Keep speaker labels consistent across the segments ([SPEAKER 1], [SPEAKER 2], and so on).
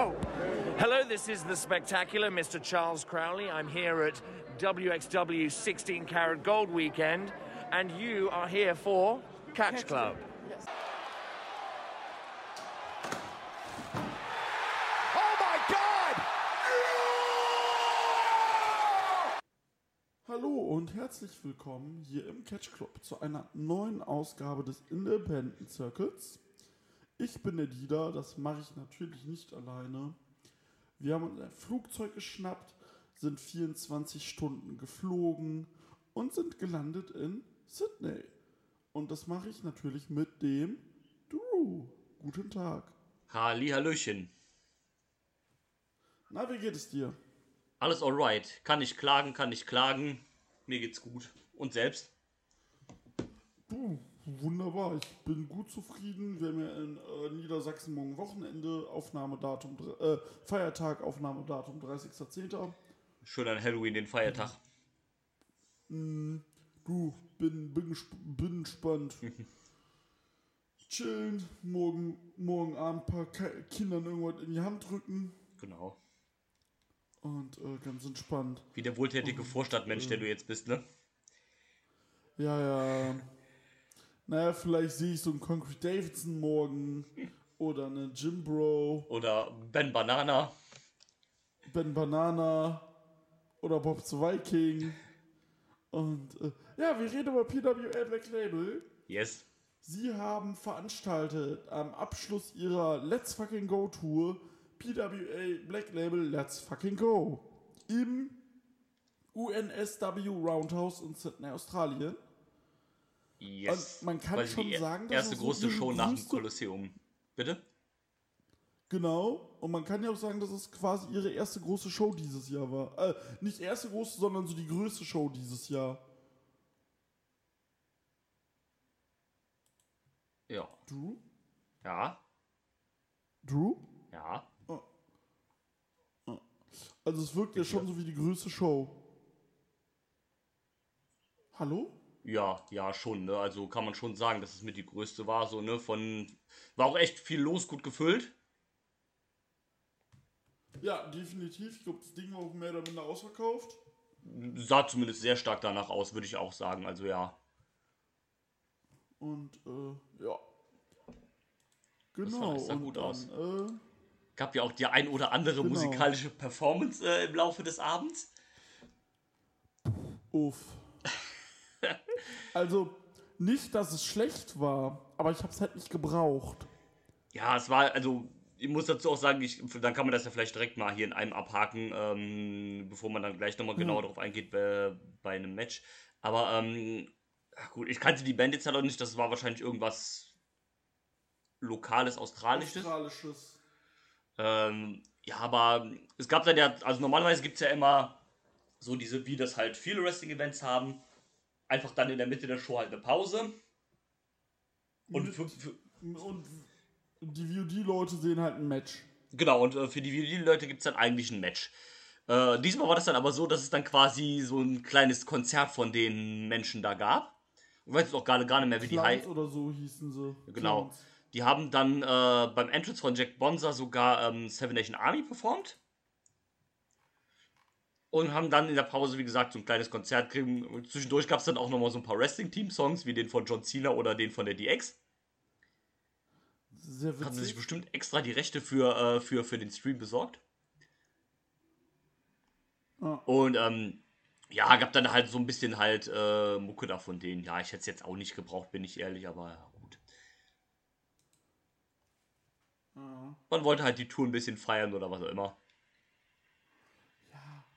[SPEAKER 1] go. Hello, this is the spectacular Mr. Charles Crowley. I'm here at WXW 16 Karat Gold Weekend, and you are here for Catch Club.
[SPEAKER 2] Oh my God!
[SPEAKER 3] Hallo und herzlich willkommen hier im Catch Club zu einer neuen Ausgabe des Independent Circles. Ich bin der Dieter, das mache ich natürlich nicht alleine. Wir haben uns ein Flugzeug geschnappt, sind 24 Stunden geflogen und sind gelandet in Sydney. Und das mache ich natürlich mit dem Drew. Guten Tag.
[SPEAKER 4] Hallihallöchen.
[SPEAKER 3] Na, wie geht es dir?
[SPEAKER 4] Alles alright. Kann ich klagen, kann ich klagen. Mir geht's gut. Und selbst?
[SPEAKER 3] Du, wunderbar. Ich bin gut zufrieden. Wir haben ja in äh, Niedersachsen morgen Wochenende, Aufnahmedatum, äh, Feiertag, Aufnahmedatum 30.10.
[SPEAKER 4] Schön an Halloween, den Feiertag.
[SPEAKER 3] Du, bin, bin, bin gespannt. Chillen, morgen, morgen Abend ein paar Ki- Kindern irgendwas in die Hand drücken
[SPEAKER 4] Genau.
[SPEAKER 3] und äh, ganz entspannt.
[SPEAKER 4] Wie der wohltätige Vorstadtmensch, der du jetzt bist, ne?
[SPEAKER 3] Ja, ja. Naja, vielleicht sehe ich so einen Concrete Davidson morgen oder eine Jim Bro.
[SPEAKER 4] Oder Ben Banana.
[SPEAKER 3] Ben Banana oder Bob the Viking. Und äh, ja, wir reden über PWA Black Label.
[SPEAKER 4] Yes.
[SPEAKER 3] Sie haben veranstaltet am Abschluss ihrer Let's Fucking Go Tour PWA Black Label Let's Fucking Go im UNSW Roundhouse in Sydney, Australien.
[SPEAKER 4] Yes.
[SPEAKER 3] Und man kann
[SPEAKER 4] Quasi
[SPEAKER 3] schon
[SPEAKER 4] die
[SPEAKER 3] sagen, dass
[SPEAKER 4] erste
[SPEAKER 3] so
[SPEAKER 4] große
[SPEAKER 3] ihre
[SPEAKER 4] Show nach dem Kolosseum. Bitte?
[SPEAKER 3] Genau. Und man kann ja auch sagen, dass es quasi ihre erste große Show dieses Jahr war. Äh, nicht erste große, sondern so die größte Show dieses Jahr.
[SPEAKER 4] Ja.
[SPEAKER 3] Drew?
[SPEAKER 4] Ja.
[SPEAKER 3] Drew?
[SPEAKER 4] Ja.
[SPEAKER 3] Also es wirkt ja schon so wie die größte Show. Hallo?
[SPEAKER 4] Ja, ja, schon, ne? Also kann man schon sagen, dass es mit die größte war, so, ne? Von. War auch echt viel los, gut gefüllt.
[SPEAKER 3] Ja, definitiv. Ich glaube, das Ding war auch mehr oder minder ausverkauft.
[SPEAKER 4] Sah zumindest sehr stark danach aus, würde ich auch sagen. Also ja.
[SPEAKER 3] Und äh, ja. Genau.
[SPEAKER 4] das sah gut
[SPEAKER 3] dann,
[SPEAKER 4] aus.
[SPEAKER 3] Äh,
[SPEAKER 4] Gab ja auch die ein oder andere
[SPEAKER 3] Genau.
[SPEAKER 4] musikalische Performance äh, im Laufe des Abends.
[SPEAKER 3] uff. Also, nicht, dass es schlecht war, aber ich habe es halt nicht gebraucht.
[SPEAKER 4] Ja, es war, also, ich muss dazu auch sagen, ich, dann kann man das ja vielleicht direkt mal hier in einem abhaken, ähm, bevor man dann gleich nochmal genauer darauf eingeht bei, bei einem Match. Aber, ähm, gut, ich kannte die Band jetzt halt auch nicht, das war wahrscheinlich irgendwas Lokales, Australisches.
[SPEAKER 3] Australisches.
[SPEAKER 4] Ähm, ja, aber es gab dann ja, also normalerweise gibt es ja immer so diese, wie das halt viele Wrestling-Events haben, einfach dann in der Mitte der Show halt eine Pause. Und
[SPEAKER 3] Mit-
[SPEAKER 4] für, für,
[SPEAKER 3] Und die VOD-Leute sehen halt ein Match.
[SPEAKER 4] genau, und äh, für die VOD-Leute gibt es dann eigentlich ein Match. Äh, diesmal war das dann aber so, dass es dann quasi so ein kleines Konzert von den Menschen da gab. Ich weiß jetzt auch gerade gar nicht mehr, wie die
[SPEAKER 3] Clowns
[SPEAKER 4] heißen.
[SPEAKER 3] oder so hießen sie.
[SPEAKER 4] Genau.
[SPEAKER 3] Clowns.
[SPEAKER 4] Die haben dann äh, beim Entrance von Jack Bonza sogar ähm, Seven Nation Army performt. Und haben dann in der Pause, wie gesagt, so ein kleines Konzert gekriegt. Zwischendurch gab es dann auch nochmal so ein paar Wrestling-Team-Songs, wie den von John Cena oder den von der DX.
[SPEAKER 3] Sehr
[SPEAKER 4] Haben sie sich
[SPEAKER 3] witzig.
[SPEAKER 4] bestimmt extra die Rechte für, äh, für, für den Stream besorgt.
[SPEAKER 3] Ja.
[SPEAKER 4] Und ähm, ja, gab dann halt so ein bisschen halt äh, Mucke da von denen. Ja, ich hätte es jetzt auch nicht gebraucht, bin ich ehrlich, aber ja, gut.
[SPEAKER 3] Ja.
[SPEAKER 4] Man wollte halt die Tour ein bisschen feiern oder was auch immer.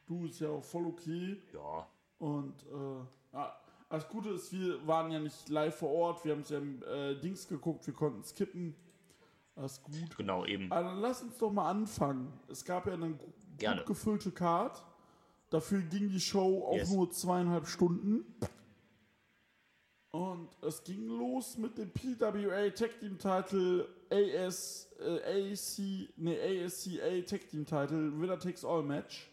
[SPEAKER 3] Du ist ja auch voll okay.
[SPEAKER 4] Ja.
[SPEAKER 3] Und äh, ja, das Gute ist, wir waren ja nicht live vor Ort. Wir haben es ja im äh, Dings geguckt. Wir konnten skippen. Das ist gut.
[SPEAKER 4] Genau, eben.
[SPEAKER 3] Aber dann lass uns doch mal anfangen. Es gab ja eine gu- gut
[SPEAKER 4] Gerne.
[SPEAKER 3] gefüllte Card. Dafür ging die Show auch
[SPEAKER 4] Yes.
[SPEAKER 3] nur zweieinhalb Stunden. Und es ging los mit dem PWA Tag Team Title AS, äh, AC, nee, ASCA Tag Team Title Winner Takes All Match.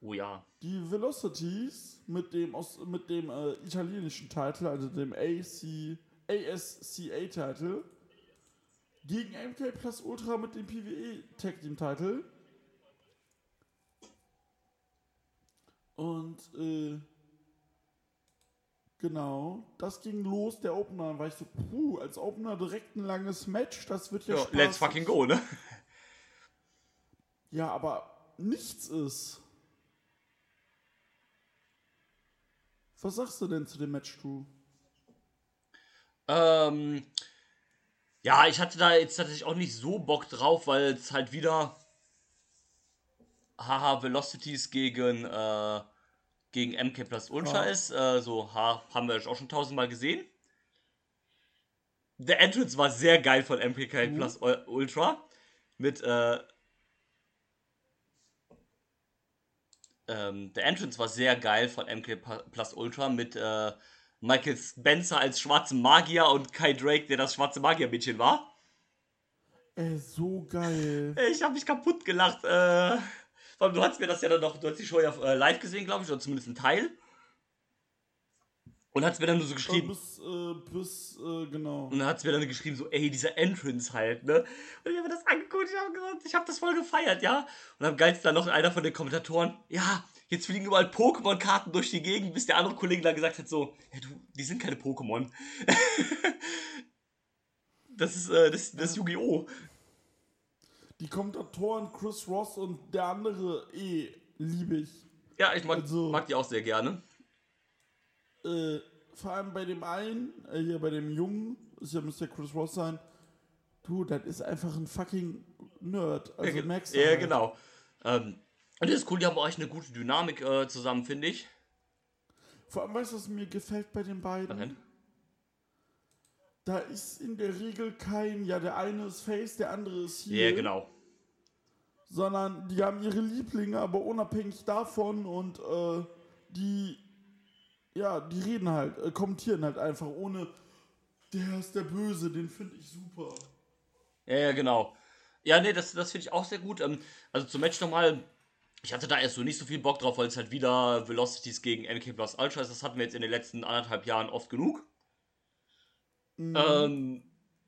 [SPEAKER 4] Oh ja.
[SPEAKER 3] Die Velocities mit dem, aus, mit dem äh, italienischen Titel, also dem AC, ASCA-Titel, gegen MK Plus Ultra mit dem PWE Tag Team Title. Und äh, genau, das ging los, der Opener. Dann war ich so, puh, als Opener direkt ein langes Match, das wird ja,
[SPEAKER 4] Ja, let's fucking go, ne?
[SPEAKER 3] Ja, aber nichts ist. Was sagst du denn zu dem Match, du?
[SPEAKER 4] Ähm, ja, ich hatte da jetzt tatsächlich auch nicht so Bock drauf, weil es halt wieder haha Velocities gegen äh, gegen MK Plus Ultra
[SPEAKER 3] Ja.
[SPEAKER 4] ist. Äh, so ha, haben wir auch schon tausendmal gesehen. Der Entrance war sehr geil von MK
[SPEAKER 3] Mhm.
[SPEAKER 4] Plus Ultra mit äh, ähm, der Entrance war sehr geil von MK Plus Ultra mit äh, Michael Spencer als schwarzen Magier und Kai Drake, der das schwarze Magiermädchen war.
[SPEAKER 3] Ey, so geil.
[SPEAKER 4] Ich habe mich kaputt gelacht. Äh, vor allem, du hast mir das ja dann noch, du hast die Show ja äh, live gesehen, glaube ich, oder zumindest einen Teil. Und hat mir dann nur so geschrieben,
[SPEAKER 3] bis, äh, bis, äh, genau.
[SPEAKER 4] und dann hat mir dann geschrieben, so, ey, dieser Entrance halt, ne? Und ich habe mir das angeguckt, ich habe gesagt, ich habe das voll gefeiert, ja? Und am geilsten dann noch einer von den Kommentatoren, ja, jetzt fliegen überall Pokémon-Karten durch die Gegend, bis der andere Kollege dann gesagt hat, so, ja, du, die sind keine Pokémon. das ist, äh, das, das ist Yu-Gi-Oh!
[SPEAKER 3] Die Kommentatoren Chris Ross und der andere eh liebe ich.
[SPEAKER 4] Ja, ich mag,
[SPEAKER 3] Also-
[SPEAKER 4] mag die auch sehr gerne.
[SPEAKER 3] Äh, vor allem bei dem einen, äh, hier bei dem Jungen, ist ja müsste Chris Ross sein. Du, das ist einfach ein fucking Nerd. Also
[SPEAKER 4] ja,
[SPEAKER 3] merkst du
[SPEAKER 4] ja
[SPEAKER 3] halt.
[SPEAKER 4] genau. Ähm, und das ist cool, die haben auch echt eine gute Dynamik äh, zusammen, finde ich.
[SPEAKER 3] Vor allem, weißt du, was mir gefällt bei den beiden?
[SPEAKER 4] Was denn?
[SPEAKER 3] Da ist in der Regel kein, ja, der eine ist Face, der andere ist hier.
[SPEAKER 4] Ja, genau.
[SPEAKER 3] Sondern die haben ihre Lieblinge, aber unabhängig davon und äh, die, ja, die reden halt, äh, kommentieren halt einfach ohne, der ist der Böse, den finde ich super.
[SPEAKER 4] Ja, ja, genau. Ja, nee, das, das finde ich auch sehr gut. Ähm, also zum Match nochmal, ich hatte da erst so nicht so viel Bock drauf, weil es halt wieder Velocities gegen MK Plus Ultra ist. Das hatten wir jetzt in den letzten anderthalb Jahren oft genug.
[SPEAKER 3] Mhm.
[SPEAKER 4] Ähm,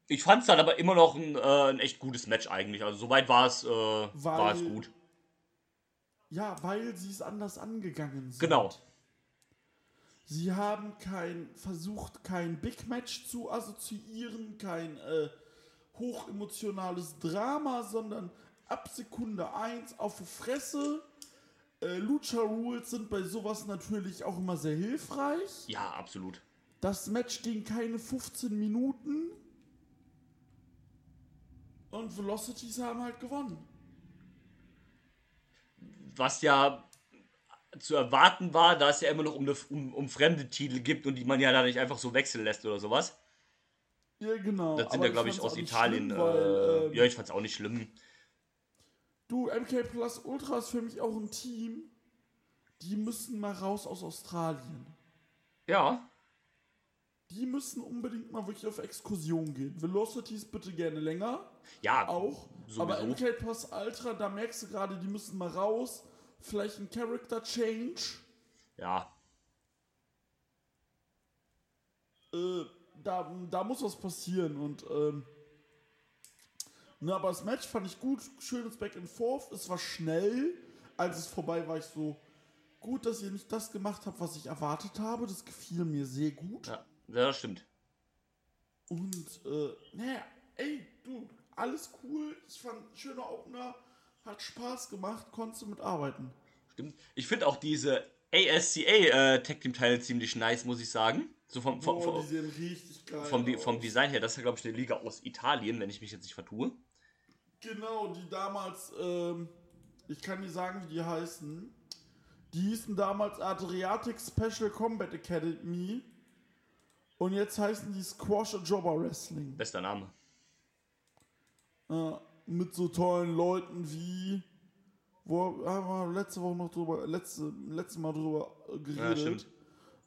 [SPEAKER 4] ich fand es dann aber immer noch ein, äh, ein echt gutes Match eigentlich. Also soweit war es, äh, war es gut.
[SPEAKER 3] Ja, weil sie es anders angegangen sind.
[SPEAKER 4] Genau.
[SPEAKER 3] Sie haben kein, versucht, kein Big Match zu assoziieren, kein äh, hochemotionales Drama, sondern ab Sekunde 1 auf die Fresse. Äh, Lucha Rules sind bei sowas natürlich auch immer sehr hilfreich.
[SPEAKER 4] Ja, absolut.
[SPEAKER 3] Das Match ging keine 15 Minuten. Und Velocities haben halt gewonnen.
[SPEAKER 4] was ja zu erwarten war, da es ja immer noch um, eine, um, um fremde Titel gibt und die man ja da nicht einfach so wechseln lässt oder sowas.
[SPEAKER 3] Ja, genau.
[SPEAKER 4] Das sind
[SPEAKER 3] Aber
[SPEAKER 4] ja, glaube ich, aus Italien.
[SPEAKER 3] schlimm, weil,
[SPEAKER 4] äh,
[SPEAKER 3] ähm,
[SPEAKER 4] ja, ich fand's auch nicht schlimm.
[SPEAKER 3] Du, MK Plus Ultra ist für mich auch ein Team. Die müssen mal raus aus Australien.
[SPEAKER 4] Ja,
[SPEAKER 3] Die müssen unbedingt mal wirklich auf Exkursion gehen. Velocities bitte gerne länger.
[SPEAKER 4] ja,
[SPEAKER 3] Auch.
[SPEAKER 4] Sowieso.
[SPEAKER 3] Aber MK Plus Ultra, da merkst du gerade, die müssen mal raus. Vielleicht ein Character Change.
[SPEAKER 4] ja.
[SPEAKER 3] Äh, da, da muss was passieren. Und, ähm, ne, aber das Match fand ich gut. Schönes Back and Forth. Es war schnell. Als es vorbei war, ich so, gut, dass ihr nicht das gemacht habt, was ich erwartet habe. Das gefiel mir sehr gut.
[SPEAKER 4] Ja, das stimmt.
[SPEAKER 3] Und, äh, naja, ey, du, alles cool. Ich fand, schöner Opener. Hat Spaß gemacht. Konntest du mitarbeiten.
[SPEAKER 4] Stimmt. Ich finde auch diese ASCA äh, Tag Team Teile ziemlich nice, muss ich sagen. So vom, vom,
[SPEAKER 3] Oh,
[SPEAKER 4] vom,
[SPEAKER 3] die sehen richtig geil
[SPEAKER 4] vom, vom. Design her, das ist ja, glaube ich, eine Liga aus Italien, wenn ich mich jetzt nicht vertue.
[SPEAKER 3] Genau, die damals, ähm, ich kann nicht sagen, wie die heißen. Die hießen damals Adriatic Special Combat Academy. Und jetzt heißen die Squash Jobber Wrestling.
[SPEAKER 4] Bester Name.
[SPEAKER 3] Äh, mit so tollen Leuten wie. Wo haben wir letzte Woche noch drüber, letzte, letztes Mal drüber geredet.
[SPEAKER 4] stimmt.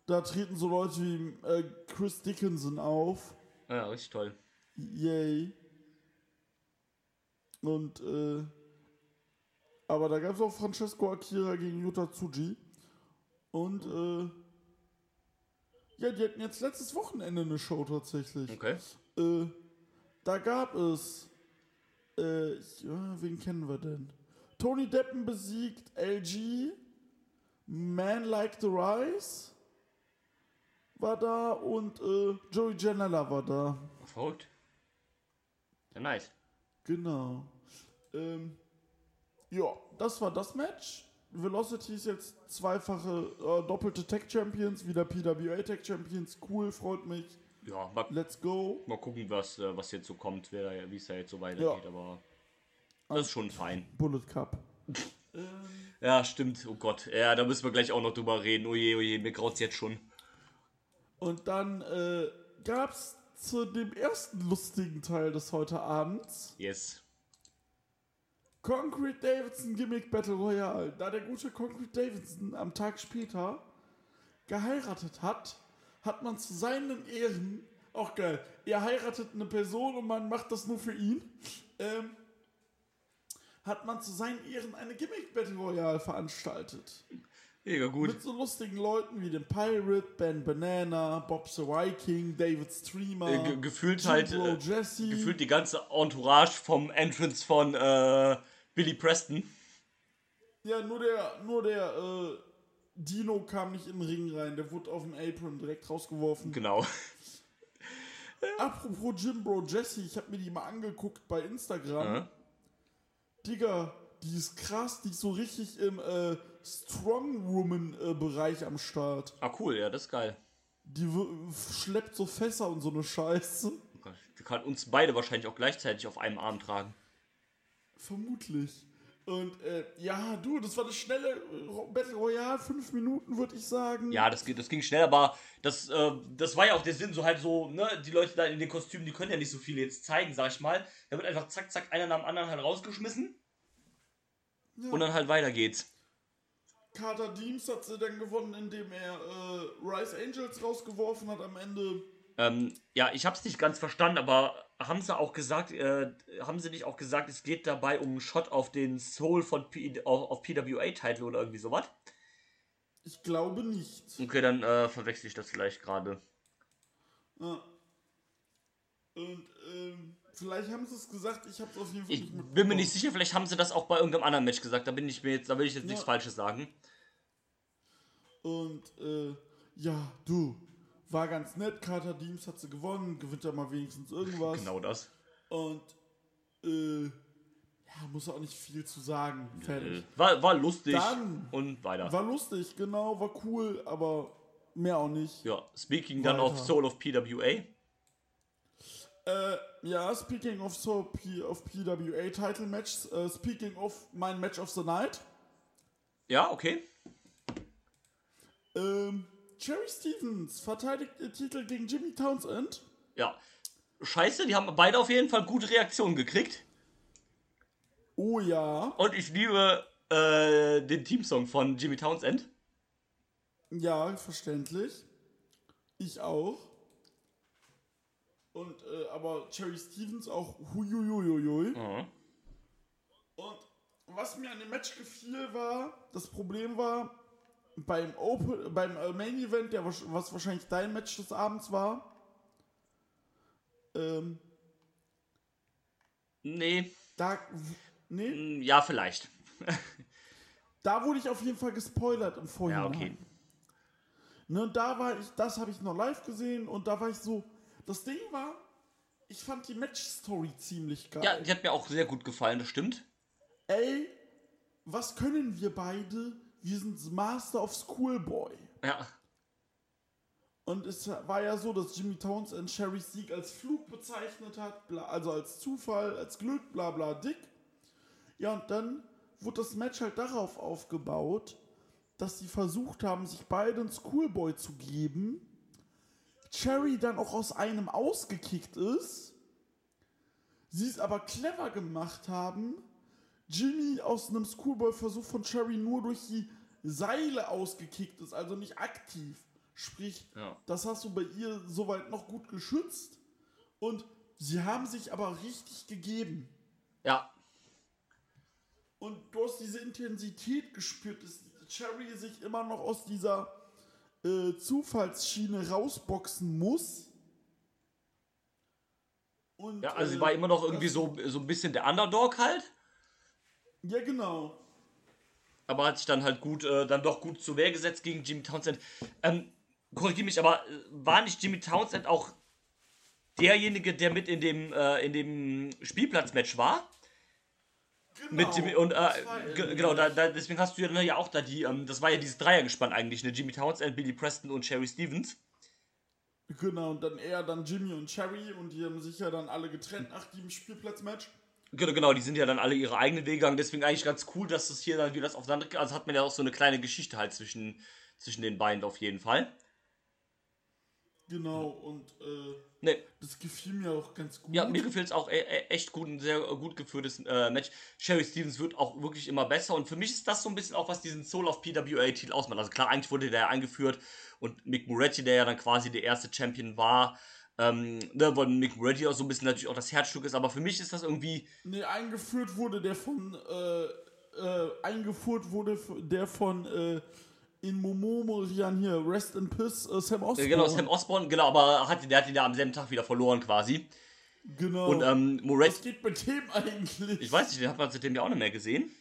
[SPEAKER 3] da treten so Leute wie äh, Chris Dickinson auf.
[SPEAKER 4] Ja, richtig toll.
[SPEAKER 3] Yay. Und, äh, aber da gab es auch Francesco Akira gegen Yuta Tsuji. Und, äh, ja, die hatten jetzt letztes Wochenende eine Show tatsächlich.
[SPEAKER 4] Okay.
[SPEAKER 3] Äh, da gab es, äh, wen kennen wir denn? Tony Deppen besiegt LG, Man Like the Rise war da und äh, Joey Janela war da.
[SPEAKER 4] Verrückt. Ja, nice.
[SPEAKER 3] Genau. Ähm, ja, das war das Match. Velocity ist jetzt zweifache äh, doppelte Tech Champions, wieder PWA Tech Champions. Cool, freut mich.
[SPEAKER 4] Ja, mal,
[SPEAKER 3] Let's go.
[SPEAKER 4] mal gucken, was, äh, was jetzt so kommt, wie es da jetzt so weitergeht,
[SPEAKER 3] Ja.
[SPEAKER 4] aber das ist schon fein.
[SPEAKER 3] Bullet Cup.
[SPEAKER 4] Ja, stimmt. Oh Gott. Ja, da müssen wir gleich auch noch drüber reden. Oje, oje, mir graut's jetzt schon.
[SPEAKER 3] Und dann äh, gab es zu dem ersten lustigen Teil des heute Abends
[SPEAKER 4] Yes.
[SPEAKER 3] Concrete Davidson Gimmick Battle Royale. Da der gute Concrete Davidson am Tag später geheiratet hat, hat man zu seinen Ehren, auch geil, er heiratet eine Person und man macht das nur für ihn, ähm, hat man zu seinen Ehren eine Gimmick Battle Royale veranstaltet.
[SPEAKER 4] Mega gut.
[SPEAKER 3] Mit so lustigen Leuten wie dem Pirate, Ben Banana, Bob the Viking, David Streamer,
[SPEAKER 4] Äh, ge- gefühlt
[SPEAKER 3] Jim
[SPEAKER 4] halt,
[SPEAKER 3] Bro
[SPEAKER 4] äh,
[SPEAKER 3] Jesse.
[SPEAKER 4] Gefühlt die ganze Entourage vom Entrance von äh, Billy Preston.
[SPEAKER 3] Ja, nur der, nur der äh, Dino kam nicht in den Ring rein. Der wurde auf dem Apron direkt rausgeworfen.
[SPEAKER 4] Genau.
[SPEAKER 3] Apropos Jim Bro Jesse, ich habe mir die mal angeguckt bei Instagram.
[SPEAKER 4] Äh?
[SPEAKER 3] Digga, die ist krass, die ist so richtig im äh, Strong-Woman-Bereich am Start.
[SPEAKER 4] Ah, cool, ja, das ist geil.
[SPEAKER 3] Die schleppt so Fässer und so eine Scheiße.
[SPEAKER 4] Die kann uns beide wahrscheinlich auch gleichzeitig auf einem Arm tragen.
[SPEAKER 3] Vermutlich. Und äh, ja, du, das war eine schnelle Battle Royale, fünf Minuten, würde ich sagen.
[SPEAKER 4] Ja, das, das ging schnell, aber das, äh, das war ja auch der Sinn, so halt so, ne, die Leute da in den Kostümen, die können ja nicht so viel jetzt zeigen, sag ich mal. Da wird einfach zack, zack, einer nach dem anderen halt rausgeschmissen.
[SPEAKER 3] Ja.
[SPEAKER 4] Und dann halt weiter geht's.
[SPEAKER 3] Carter Deems hat sie dann gewonnen, indem er äh, Rise Angels rausgeworfen hat am Ende.
[SPEAKER 4] Ähm, ja, ich hab's nicht ganz verstanden, aber haben sie auch gesagt, äh, haben sie nicht auch gesagt, es geht dabei um einen Shot auf den Soul von P auf, auf PWA-Titel oder irgendwie sowas?
[SPEAKER 3] Ich glaube nicht.
[SPEAKER 4] Okay, dann äh, verwechsel ich das vielleicht gerade.
[SPEAKER 3] Ja. Und ähm, vielleicht haben sie es gesagt, ich habe es auf jeden Fall
[SPEAKER 4] Ich
[SPEAKER 3] nicht
[SPEAKER 4] bin mir nicht sicher, vielleicht haben sie das auch bei irgendeinem anderen Match gesagt. Da bin ich mir jetzt, da will ich jetzt nichts
[SPEAKER 3] Ja.
[SPEAKER 4] Falsches sagen.
[SPEAKER 3] Und äh, ja, du, war ganz nett. Carter Deems hat sie gewonnen, gewinnt ja mal wenigstens irgendwas.
[SPEAKER 4] Genau das.
[SPEAKER 3] Und äh, ja, muss auch nicht viel zu sagen. Fertig.
[SPEAKER 4] War, war lustig
[SPEAKER 3] Dann-
[SPEAKER 4] und weiter.
[SPEAKER 3] War lustig, genau, war cool, aber mehr auch nicht.
[SPEAKER 4] ja, speaking dann
[SPEAKER 3] Weiter.
[SPEAKER 4] of Soul of PWA.
[SPEAKER 3] Äh, ja, speaking of so P of PWA Title Match, äh, speaking of mein Match of the Night,
[SPEAKER 4] Ja, okay.
[SPEAKER 3] ähm, Jerry Stevens verteidigt den Titel gegen Jimmy Townsend.
[SPEAKER 4] Ja. Scheiße, die haben beide auf jeden Fall gute Reaktionen gekriegt.
[SPEAKER 3] Oh ja,
[SPEAKER 4] Und ich liebe äh, den Teamsong von Jimmy Townsend.
[SPEAKER 3] ja, verständlich. Ich auch. Und, äh, aber Jerry Stevens auch huiuiuiui.
[SPEAKER 4] Mhm.
[SPEAKER 3] Und was mir an dem Match gefiel war, das Problem war, beim Open, beim äh, Main Event, der, was wahrscheinlich dein Match des Abends war, ähm,
[SPEAKER 4] Nee,
[SPEAKER 3] da, nee,
[SPEAKER 4] mm, ja, vielleicht.
[SPEAKER 3] da wurde ich auf jeden Fall gespoilert im
[SPEAKER 4] Ja,
[SPEAKER 3] Vorhinein.
[SPEAKER 4] okay.
[SPEAKER 3] Ne, und da war ich, das habe ich noch live gesehen und da war ich so, das Ding war, ich fand die Match-Story ziemlich geil.
[SPEAKER 4] Ja, die hat mir auch sehr gut gefallen, das stimmt.
[SPEAKER 3] Ey, was können wir beide? Wir sind Master of Schoolboy.
[SPEAKER 4] Ja.
[SPEAKER 3] Und es war ja so, dass Jimmy Townsend Sherrys Sieg als Flug bezeichnet hat, bla, also als Zufall, als Glück, bla bla dick. Ja, und dann wurde das Match halt darauf aufgebaut, dass sie versucht haben, sich beide einen Schoolboy zu geben. Cherry dann auch aus einem ausgekickt ist. Sie es aber clever gemacht haben, Jimmy aus einem Schoolboy-Versuch von Cherry nur durch die Seile ausgekickt ist, also nicht aktiv. Sprich,
[SPEAKER 4] Ja.
[SPEAKER 3] das hast du bei ihr soweit noch gut geschützt. Und sie haben sich aber richtig gegeben.
[SPEAKER 4] Ja.
[SPEAKER 3] Und du hast diese Intensität gespürt, dass Cherry sich immer noch aus dieser äh, Zufallsschiene rausboxen muss. Und,
[SPEAKER 4] Ja, also sie
[SPEAKER 3] äh,
[SPEAKER 4] war immer noch irgendwie so, so ein bisschen der Underdog halt.
[SPEAKER 3] Ja, genau.
[SPEAKER 4] aber hat sich dann halt gut, äh, dann doch gut zur Wehr gesetzt gegen Jimmy Townsend. Ähm, korrigiere mich, aber äh, war nicht Jimmy Townsend auch derjenige, der mit in dem, äh, in dem Spielplatzmatch war?
[SPEAKER 3] genau.
[SPEAKER 4] Mit Jimmy und äh, genau, da, da, deswegen hast du ja, dann ja auch da die, ähm, das war ja dieses Dreiergespann eigentlich, ne? Jimmy Townsend, Billy Preston und Sherry Stevens.
[SPEAKER 3] Genau, und dann er, dann Jimmy und Cherry und die haben sich ja dann alle getrennt nach dem Spielplatzmatch.
[SPEAKER 4] Genau, genau, die sind ja dann alle ihre eigenen Wege gegangen, deswegen eigentlich ganz cool, dass das hier dann wieder das aufeinander, also hat man ja auch so eine kleine Geschichte halt zwischen, zwischen den beiden auf jeden Fall.
[SPEAKER 3] Genau, und äh,
[SPEAKER 4] Ne,
[SPEAKER 3] das gefiel mir auch ganz gut.
[SPEAKER 4] Ja, mir gefällt es auch e e echt gut, ein sehr gut geführtes äh, Match. Sherry Stevens wird auch wirklich immer besser und für mich ist das so ein bisschen auch, was diesen Soul of PWA-Titel ausmacht. Also klar, eigentlich wurde der ja eingeführt und Mick Moretti, der ja dann quasi der erste Champion war, ähm, ne, weil Mick Moretti auch so ein bisschen natürlich auch das Herzstück ist, aber für mich ist das irgendwie,
[SPEAKER 3] Nee, eingeführt wurde der von, äh, äh, eingeführt wurde der von, äh, in Momomorian hier, Rest in Piss, äh, Sam
[SPEAKER 4] äh,
[SPEAKER 3] Osborne.
[SPEAKER 4] genau, Sam Osborne, genau, aber hat, der hat ihn ja am selben Tag wieder verloren quasi.
[SPEAKER 3] Genau.
[SPEAKER 4] Und ähm,
[SPEAKER 3] Was
[SPEAKER 4] Moretti,
[SPEAKER 3] geht mit dem eigentlich?
[SPEAKER 4] ich weiß nicht, den hat man seitdem ja auch nicht mehr gesehen.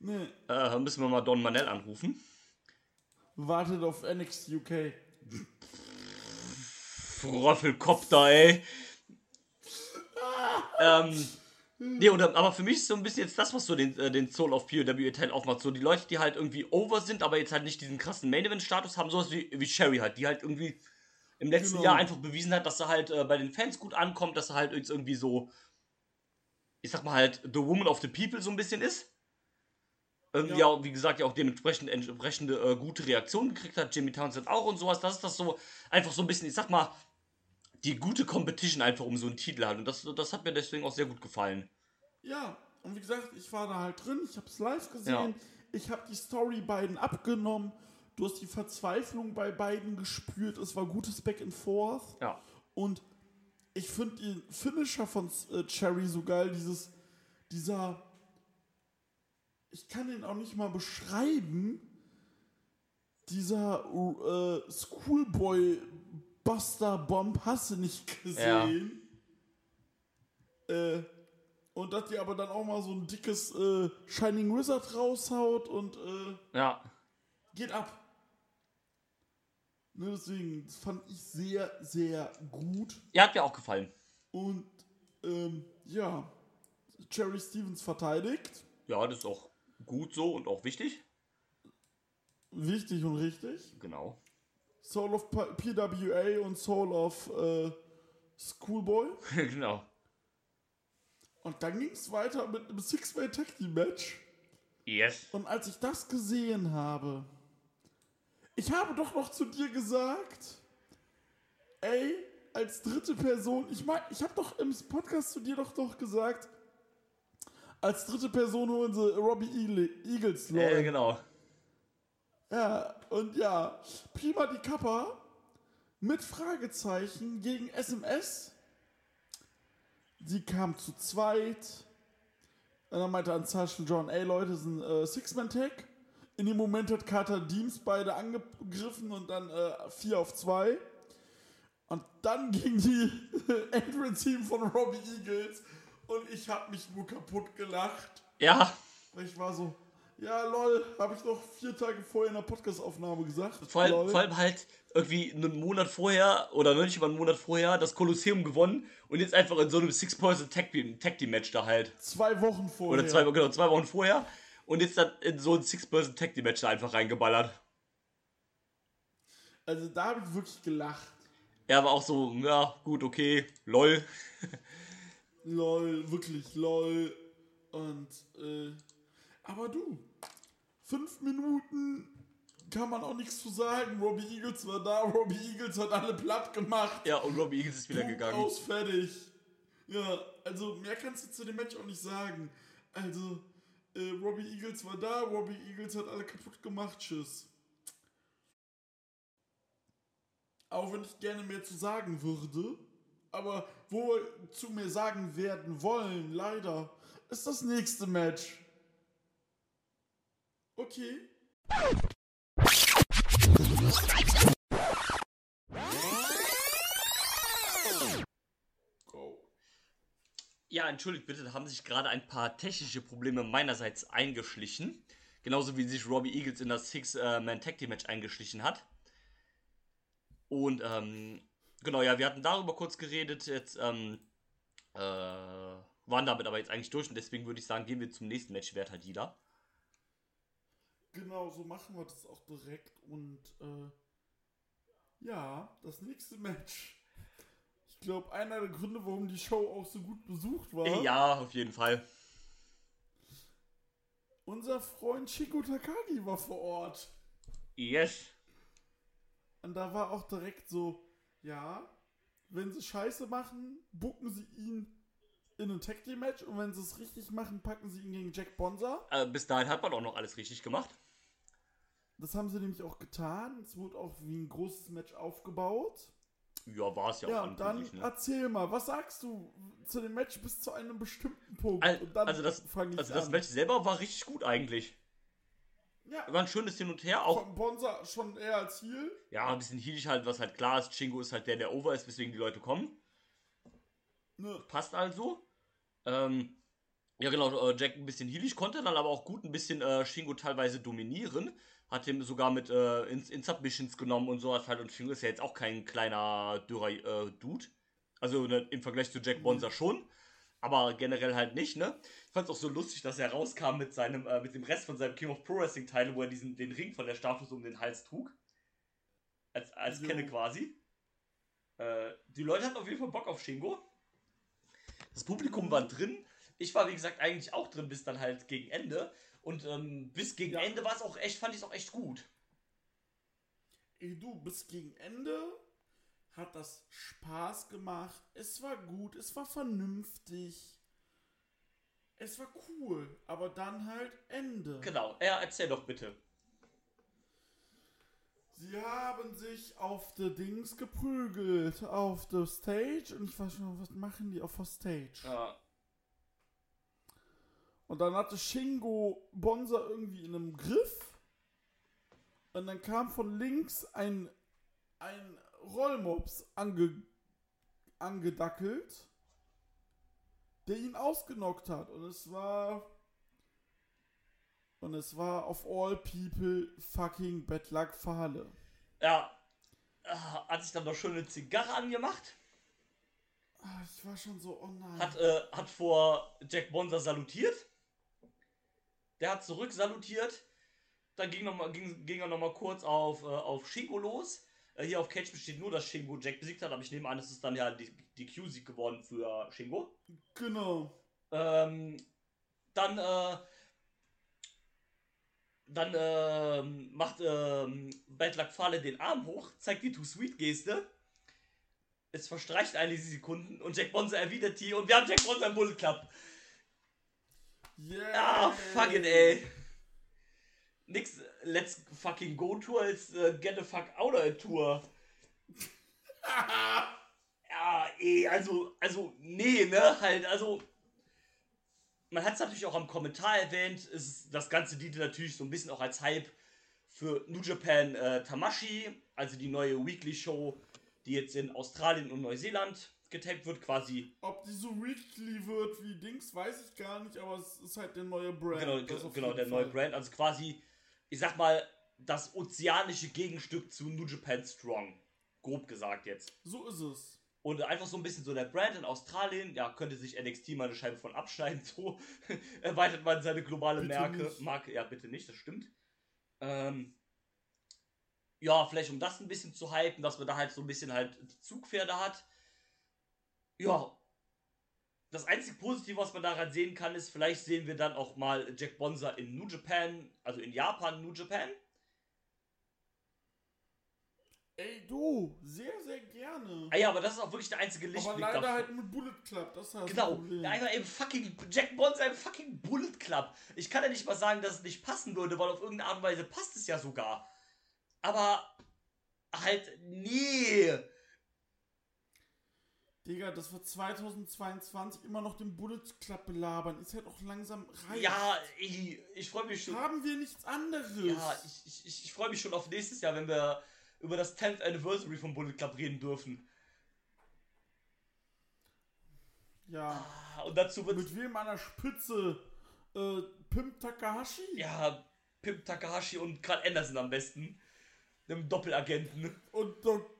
[SPEAKER 3] Nee,
[SPEAKER 4] Äh, müssen wir mal Don Manel anrufen.
[SPEAKER 3] wartet auf NXT UK.
[SPEAKER 4] Röffelkopter, ey. ähm, nee, oder, aber für mich ist so ein bisschen jetzt das, was so den, äh, den Soul of POW Teil aufmacht. So die Leute, die halt irgendwie over sind, aber jetzt halt nicht diesen krassen Main Event Status haben, sowas wie, wie Sherry halt, die halt irgendwie im letzten
[SPEAKER 3] Genau.
[SPEAKER 4] Jahr einfach bewiesen hat, dass er halt äh, bei den Fans gut ankommt, dass er halt irgendwie so, ich sag mal halt, the woman of the people so ein bisschen ist. Irgendwie
[SPEAKER 3] Ja.
[SPEAKER 4] auch, wie gesagt, ja auch dementsprechend entsprechende äh, gute Reaktionen gekriegt hat, Jimmy Townsend auch und sowas. Das ist das so, einfach so ein bisschen, ich sag mal, die gute Competition einfach um so einen Titel hat. Und das, das hat mir deswegen auch sehr gut gefallen.
[SPEAKER 3] Ja, und wie gesagt, ich war da halt drin, ich hab's live gesehen,
[SPEAKER 4] Ja.
[SPEAKER 3] ich hab die Story beiden abgenommen, du hast die Verzweiflung bei beiden gespürt, es war gutes Back and Forth.
[SPEAKER 4] Ja.
[SPEAKER 3] Und ich finde den Finisher von äh, Cherry so geil, dieses, dieser, ich kann ihn auch nicht mal beschreiben, dieser äh, Schoolboy Buster Bomb hast du nicht gesehen. Äh, und dass die aber dann auch mal so ein dickes äh, Shining Wizard raushaut und äh,
[SPEAKER 4] Ja.
[SPEAKER 3] geht ab. Ne, deswegen das fand ich sehr, sehr gut.
[SPEAKER 4] Er hat mir auch gefallen.
[SPEAKER 3] Und ähm, ja, Cherry Stevens verteidigt.
[SPEAKER 4] Ja, das ist auch gut so und auch wichtig.
[SPEAKER 3] Wichtig und richtig.
[SPEAKER 4] Genau.
[SPEAKER 3] Soul of PWA und Soul of äh, Schoolboy.
[SPEAKER 4] genau.
[SPEAKER 3] Und dann ging es weiter mit einem Six-Way Tag Team Match.
[SPEAKER 4] Yes.
[SPEAKER 3] Und als ich das gesehen habe, ich habe doch noch zu dir gesagt, ey, als dritte Person, ich meine, ich habe doch im Podcast zu dir doch doch gesagt, als dritte Person holen sie Robbie Eagle, Eagles
[SPEAKER 4] Äh,
[SPEAKER 3] Leute.
[SPEAKER 4] genau.
[SPEAKER 3] Ja, und ja, prima die Kappa mit Fragezeichen gegen SMS. Sie kam zu zweit. Und dann meinte an Sascha John, ey Leute, das ist ein äh, Six-Man-Tag. In dem Moment hat Carter Deems beide angegriffen und dann äh, 4 auf 2. Und dann ging die Entrance-Team von Robbie Eagles und ich habe mich nur kaputt gelacht.
[SPEAKER 4] Ja,
[SPEAKER 3] ich war so, ja, lol, habe ich noch vier Tage vorher in der Podcast-Aufnahme gesagt.
[SPEAKER 4] vor allem, vor allem halt irgendwie einen Monat vorher oder noch nicht mal einen Monat vorher das Kolosseum gewonnen und jetzt einfach in so einem Six-Person Tag Team Tag Team Match da halt.
[SPEAKER 3] zwei Wochen vorher.
[SPEAKER 4] Oder zwei, genau, zwei Wochen vorher und jetzt dann in so ein Six-Person Tag Team Match da einfach reingeballert.
[SPEAKER 3] Also da habe ich wirklich gelacht.
[SPEAKER 4] Er war auch so, ja, gut, okay, lol.
[SPEAKER 3] Lol, wirklich lol. Und, äh, aber du, fünf Minuten kann man auch nichts zu sagen. Robbie Eagles war da, Robbie Eagles hat alle platt gemacht.
[SPEAKER 4] Ja, und Robbie Eagles ist wieder
[SPEAKER 3] Punkt
[SPEAKER 4] gegangen.
[SPEAKER 3] Aus, fertig. Ja, also mehr kannst du zu dem Match auch nicht sagen. Also, äh, Robbie Eagles war da, Robbie Eagles hat alle kaputt gemacht, tschüss. Auch wenn ich gerne mehr zu sagen würde, aber wo wir zu mir sagen werden wollen, leider, ist das nächste Match. Okay. Go.
[SPEAKER 4] Ja, entschuldigt bitte, da haben sich gerade ein paar technische Probleme meinerseits eingeschlichen. Genauso wie sich Robbie Eagles in das Six-Man-Tag-Team-Match eingeschlichen hat. Und, ähm, genau, ja, wir hatten darüber kurz geredet. Jetzt, ähm, äh, waren damit aber jetzt eigentlich durch und deswegen würde ich sagen, gehen wir zum nächsten Match, wer halt jeder.
[SPEAKER 3] Genau, so machen wir das auch direkt. Und äh, ja, das nächste Match. Ich glaube, einer der Gründe, warum die Show auch so gut besucht war.
[SPEAKER 4] Ja, auf jeden Fall.
[SPEAKER 3] Unser Freund Chico Takagi war vor Ort.
[SPEAKER 4] Yes.
[SPEAKER 3] Und da war auch direkt so, ja, wenn sie Scheiße machen, bucken sie ihn in ein Tag Team Match und wenn sie es richtig machen, packen sie ihn gegen Jack Bonza.
[SPEAKER 4] Äh, bis dahin hat man auch noch alles richtig gemacht.
[SPEAKER 3] Das haben sie nämlich auch getan. Es wurde auch wie ein großes Match aufgebaut.
[SPEAKER 4] Ja, war es ja,
[SPEAKER 3] Ja,
[SPEAKER 4] auch
[SPEAKER 3] und dann
[SPEAKER 4] ne?
[SPEAKER 3] erzähl mal, was sagst du zu dem Match bis zu einem bestimmten Punkt?
[SPEAKER 4] Al-
[SPEAKER 3] und dann
[SPEAKER 4] Also das, also das. Match selber war richtig gut eigentlich.
[SPEAKER 3] ja,
[SPEAKER 4] War ein schönes Hin und Her, auch
[SPEAKER 3] von Bonza schon eher als Heel.
[SPEAKER 4] ja, ein bisschen heelig halt, was halt klar ist. Chingo ist halt der, der over ist, weswegen die Leute kommen.
[SPEAKER 3] Ne,
[SPEAKER 4] Passt also. Ähm, ja, genau, äh, Jack ein bisschen heelig, konnte dann aber auch gut ein bisschen äh, Shingo teilweise dominieren. Hat ihm sogar mit äh, in, in Submissions genommen und sowas halt. Und Shingo ist ja jetzt auch kein kleiner, dürrer äh, Dude. Also ne, im Vergleich zu Jack Bonza schon. Aber generell halt nicht, ne? Ich fand es auch so lustig, dass er rauskam mit seinem, äh, mit dem Rest von seinem King of Pro Wrestling Teil, wo er diesen, den Ring von der Status um den Hals trug. Als, als
[SPEAKER 3] Jo.
[SPEAKER 4] Kenne quasi. Äh, die Leute hatten auf jeden Fall Bock auf Shingo. Das Publikum war drin. Ich war, wie gesagt, eigentlich auch drin, bis dann halt gegen Ende. Und ähm, bis gegen
[SPEAKER 3] Ja.
[SPEAKER 4] Ende war es auch echt, fand ich es auch echt gut.
[SPEAKER 3] ey du, bis gegen Ende hat das Spaß gemacht. Es war gut, es war vernünftig. Es war cool, aber dann halt Ende.
[SPEAKER 4] Genau. Ja, erzähl doch bitte.
[SPEAKER 3] Sie haben sich auf the Dings geprügelt, auf the Stage. Und ich war schon, was machen die auf der Stage?
[SPEAKER 4] Ja.
[SPEAKER 3] Und dann hatte Shingo Bonza irgendwie in einem Griff. Und dann kam von links ein, ein Rollmops ange, angedackelt, der ihn ausgenockt hat. Und es war. Und es war of all people fucking Bad Luck Fahle.
[SPEAKER 4] Ja. Ah, Hat sich dann noch schön eine Zigarre angemacht.
[SPEAKER 3] Ah, ich war schon so, oh nein.
[SPEAKER 4] Hat, äh, hat vor Jack Bonza salutiert. Der hat zurück salutiert. Dann ging, noch mal, ging, ging er nochmal kurz auf, äh, auf Shingo los. Äh, hier auf Cage besteht nur, dass Shingo Jack besiegt hat, aber ich nehme an, es ist dann ja die, die Q-Sieg geworden für Shingo.
[SPEAKER 3] genau.
[SPEAKER 4] Ähm, dann, äh, dann ähm, macht ähm, Bad Luck Fale den Arm hoch, zeigt die Too Sweet Geste. Es verstreicht einige Sekunden und Jack Bonza erwidert die und wir haben Jack Bonza im Bullet Club.
[SPEAKER 3] Yeah.
[SPEAKER 4] Ah, fuck it, ey. Nix, let's fucking go Tour als äh, get the fuck out of Tour. ja, eh, also, also, nee, ne, halt, also, man hat es natürlich auch am Kommentar erwähnt, es, das Ganze diente natürlich so ein bisschen auch als Hype für New Japan äh, Tamashi, also die neue Weekly Show, die jetzt in Australien und Neuseeland getaped wird, quasi
[SPEAKER 3] Ob die so weekly wird wie Dings, weiß ich gar nicht, aber es ist halt der neue Brand.
[SPEAKER 4] Genau, genau der neue
[SPEAKER 3] Fall.
[SPEAKER 4] Brand. Also quasi, ich sag mal, das ozeanische Gegenstück zu New Japan Strong. Grob gesagt jetzt.
[SPEAKER 3] So ist es.
[SPEAKER 4] Und einfach so ein bisschen so der Brand in Australien, ja, könnte sich NXT mal eine Scheibe von abschneiden, so erweitert man seine globale
[SPEAKER 3] Bitte
[SPEAKER 4] Marke.
[SPEAKER 3] nicht.
[SPEAKER 4] Marke. Ja, bitte nicht, das stimmt. Ähm, ja, vielleicht um das ein bisschen zu hypen, dass man da halt so ein bisschen halt die Zugpferde hat. Ja. Das einzige Positive, was man daran sehen kann, ist, vielleicht sehen wir dann auch mal Jack Bonza in New Japan, also in Japan, New Japan.
[SPEAKER 3] Ey, du, sehr, sehr gerne.
[SPEAKER 4] Ah ja, aber das ist auch wirklich der einzige
[SPEAKER 3] aber
[SPEAKER 4] Lichtblick
[SPEAKER 3] leider
[SPEAKER 4] davon.
[SPEAKER 3] halt mit Bullet Club, das ist halt
[SPEAKER 4] Genau, einfach im fucking Jack Bonza im fucking Bullet Club. Ich kann ja nicht mal sagen, dass es nicht passen würde, weil auf irgendeine Art und Weise passt es ja sogar. Aber halt, nee.
[SPEAKER 3] Digga, das wird 2022 immer noch den Bullet Club belabern. Ist halt auch langsam reif.
[SPEAKER 4] Ja, ich, ich freue mich schon.
[SPEAKER 3] Haben wir nichts anderes?
[SPEAKER 4] Ja, ich, ich, ich, freue mich schon auf nächstes Jahr, wenn wir über das 10th Anniversary vom Bullet Club reden dürfen.
[SPEAKER 3] Ja.
[SPEAKER 4] Ah, Und dazu wird
[SPEAKER 3] Mit wem an der Spitze? Äh, Pimp Takahashi?
[SPEAKER 4] ja Pimp Takahashi und Karl Anderson am besten. Einem Doppelagenten.
[SPEAKER 3] Und Doc,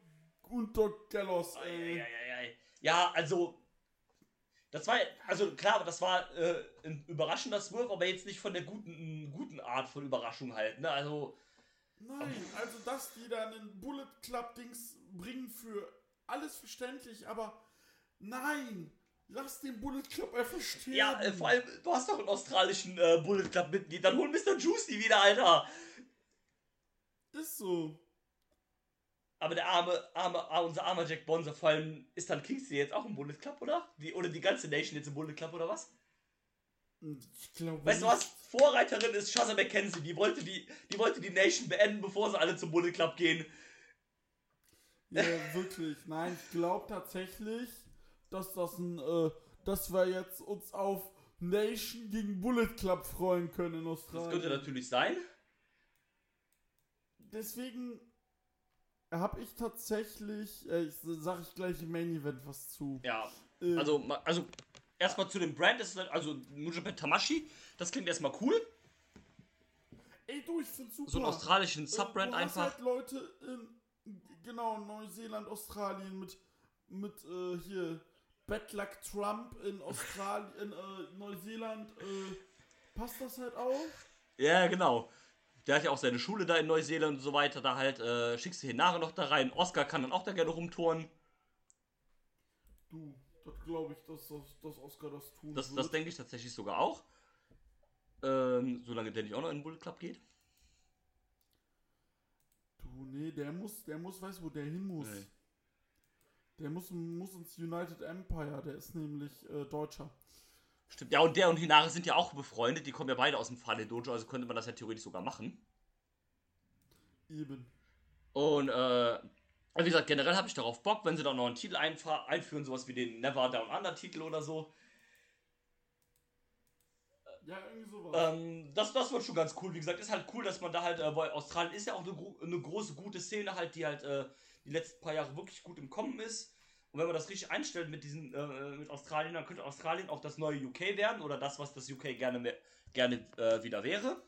[SPEAKER 3] und Doc Gallows, ey.
[SPEAKER 4] Eieieiei. Ja, also. Das war, also klar, das war äh, ein überraschender Swerve, aber jetzt nicht von der guten, guten Art von Überraschung halt, ne? Also,
[SPEAKER 3] Nein, also dass die da einen Bullet Club Dings bringen für alles verständlich, aber nein, lass den Bullet Club einfach sterben.
[SPEAKER 4] ja, äh, vor allem, du hast doch einen australischen äh, Bullet Club Mitglied, dann hol Mr. Juicy wieder, Alter.
[SPEAKER 3] Ist so.
[SPEAKER 4] Aber der arme, arme, ah, unser armer Jack Bonser, vor allem, ist dann Kingston jetzt auch im Bullet Club, oder? Die, oder die ganze Nation jetzt im Bullet Club, oder was?
[SPEAKER 3] Ich glaube
[SPEAKER 4] Weißt du was? Vorreiterin ist Shazza McKenzie. Die wollte die, die wollte die Nation beenden, bevor sie alle zum Bullet Club gehen.
[SPEAKER 3] Ja, wirklich. Nein, ich glaube tatsächlich, dass das ein, äh, dass wir jetzt uns auf Nation gegen Bullet Club freuen können in
[SPEAKER 4] Das
[SPEAKER 3] Australien.
[SPEAKER 4] könnte natürlich sein.
[SPEAKER 3] Deswegen habe ich tatsächlich, äh, ich, sag ich gleich im Main Event was zu.
[SPEAKER 4] Ja.
[SPEAKER 3] Äh,
[SPEAKER 4] Also, also erstmal zu dem Brand, das ist halt- also New Japan Tamashi, das klingt erstmal cool.
[SPEAKER 3] ey, du, ich find's super.
[SPEAKER 4] So einen australischen
[SPEAKER 3] Äh,
[SPEAKER 4] Subbrand
[SPEAKER 3] hast
[SPEAKER 4] einfach.
[SPEAKER 3] Halt Leute in, genau, Neuseeland, Australien mit, mit äh, hier Bad Luck Trump in Australien, in äh, Neuseeland, äh, passt das halt auch?
[SPEAKER 4] Ja, genau. Der hat ja auch seine Schule da in Neuseeland und so weiter. Da halt, äh, schickst du Hinare noch da rein. Oscar kann dann auch da gerne rumtouren.
[SPEAKER 3] Du, das glaube ich, dass, dass, dass Oscar das tun
[SPEAKER 4] Das,
[SPEAKER 3] wird.
[SPEAKER 4] das denke ich tatsächlich sogar auch. Ähm, solange der nicht auch noch in den Bullet Club geht.
[SPEAKER 3] Du, nee, der muss, der muss, weißt du, wo der hin muss?
[SPEAKER 4] Nee.
[SPEAKER 3] Der muss, muss ins United Empire, der ist nämlich äh, Deutscher.
[SPEAKER 4] Stimmt. Ja, und der und Hinare sind ja auch befreundet. Die kommen ja beide aus dem Fale Dojo, also könnte man das ja theoretisch sogar machen.
[SPEAKER 3] Eben.
[SPEAKER 4] Und, äh, wie gesagt, generell habe ich darauf Bock, wenn sie da noch einen Titel einführen, sowas wie den Never Down Under Titel oder so.
[SPEAKER 3] Ja, irgendwie sowas.
[SPEAKER 4] Ähm, das, das wird schon ganz cool. Wie gesagt, ist halt cool, dass man da halt, äh, weil Australien ist ja auch eine, eine große, gute Szene halt, die halt äh, die letzten paar Jahre wirklich gut im Kommen ist. Und wenn man das richtig einstellt mit diesen, äh, mit Australien, dann könnte Australien auch das neue UK werden oder das, was das UK gerne, mehr, gerne äh, wieder wäre.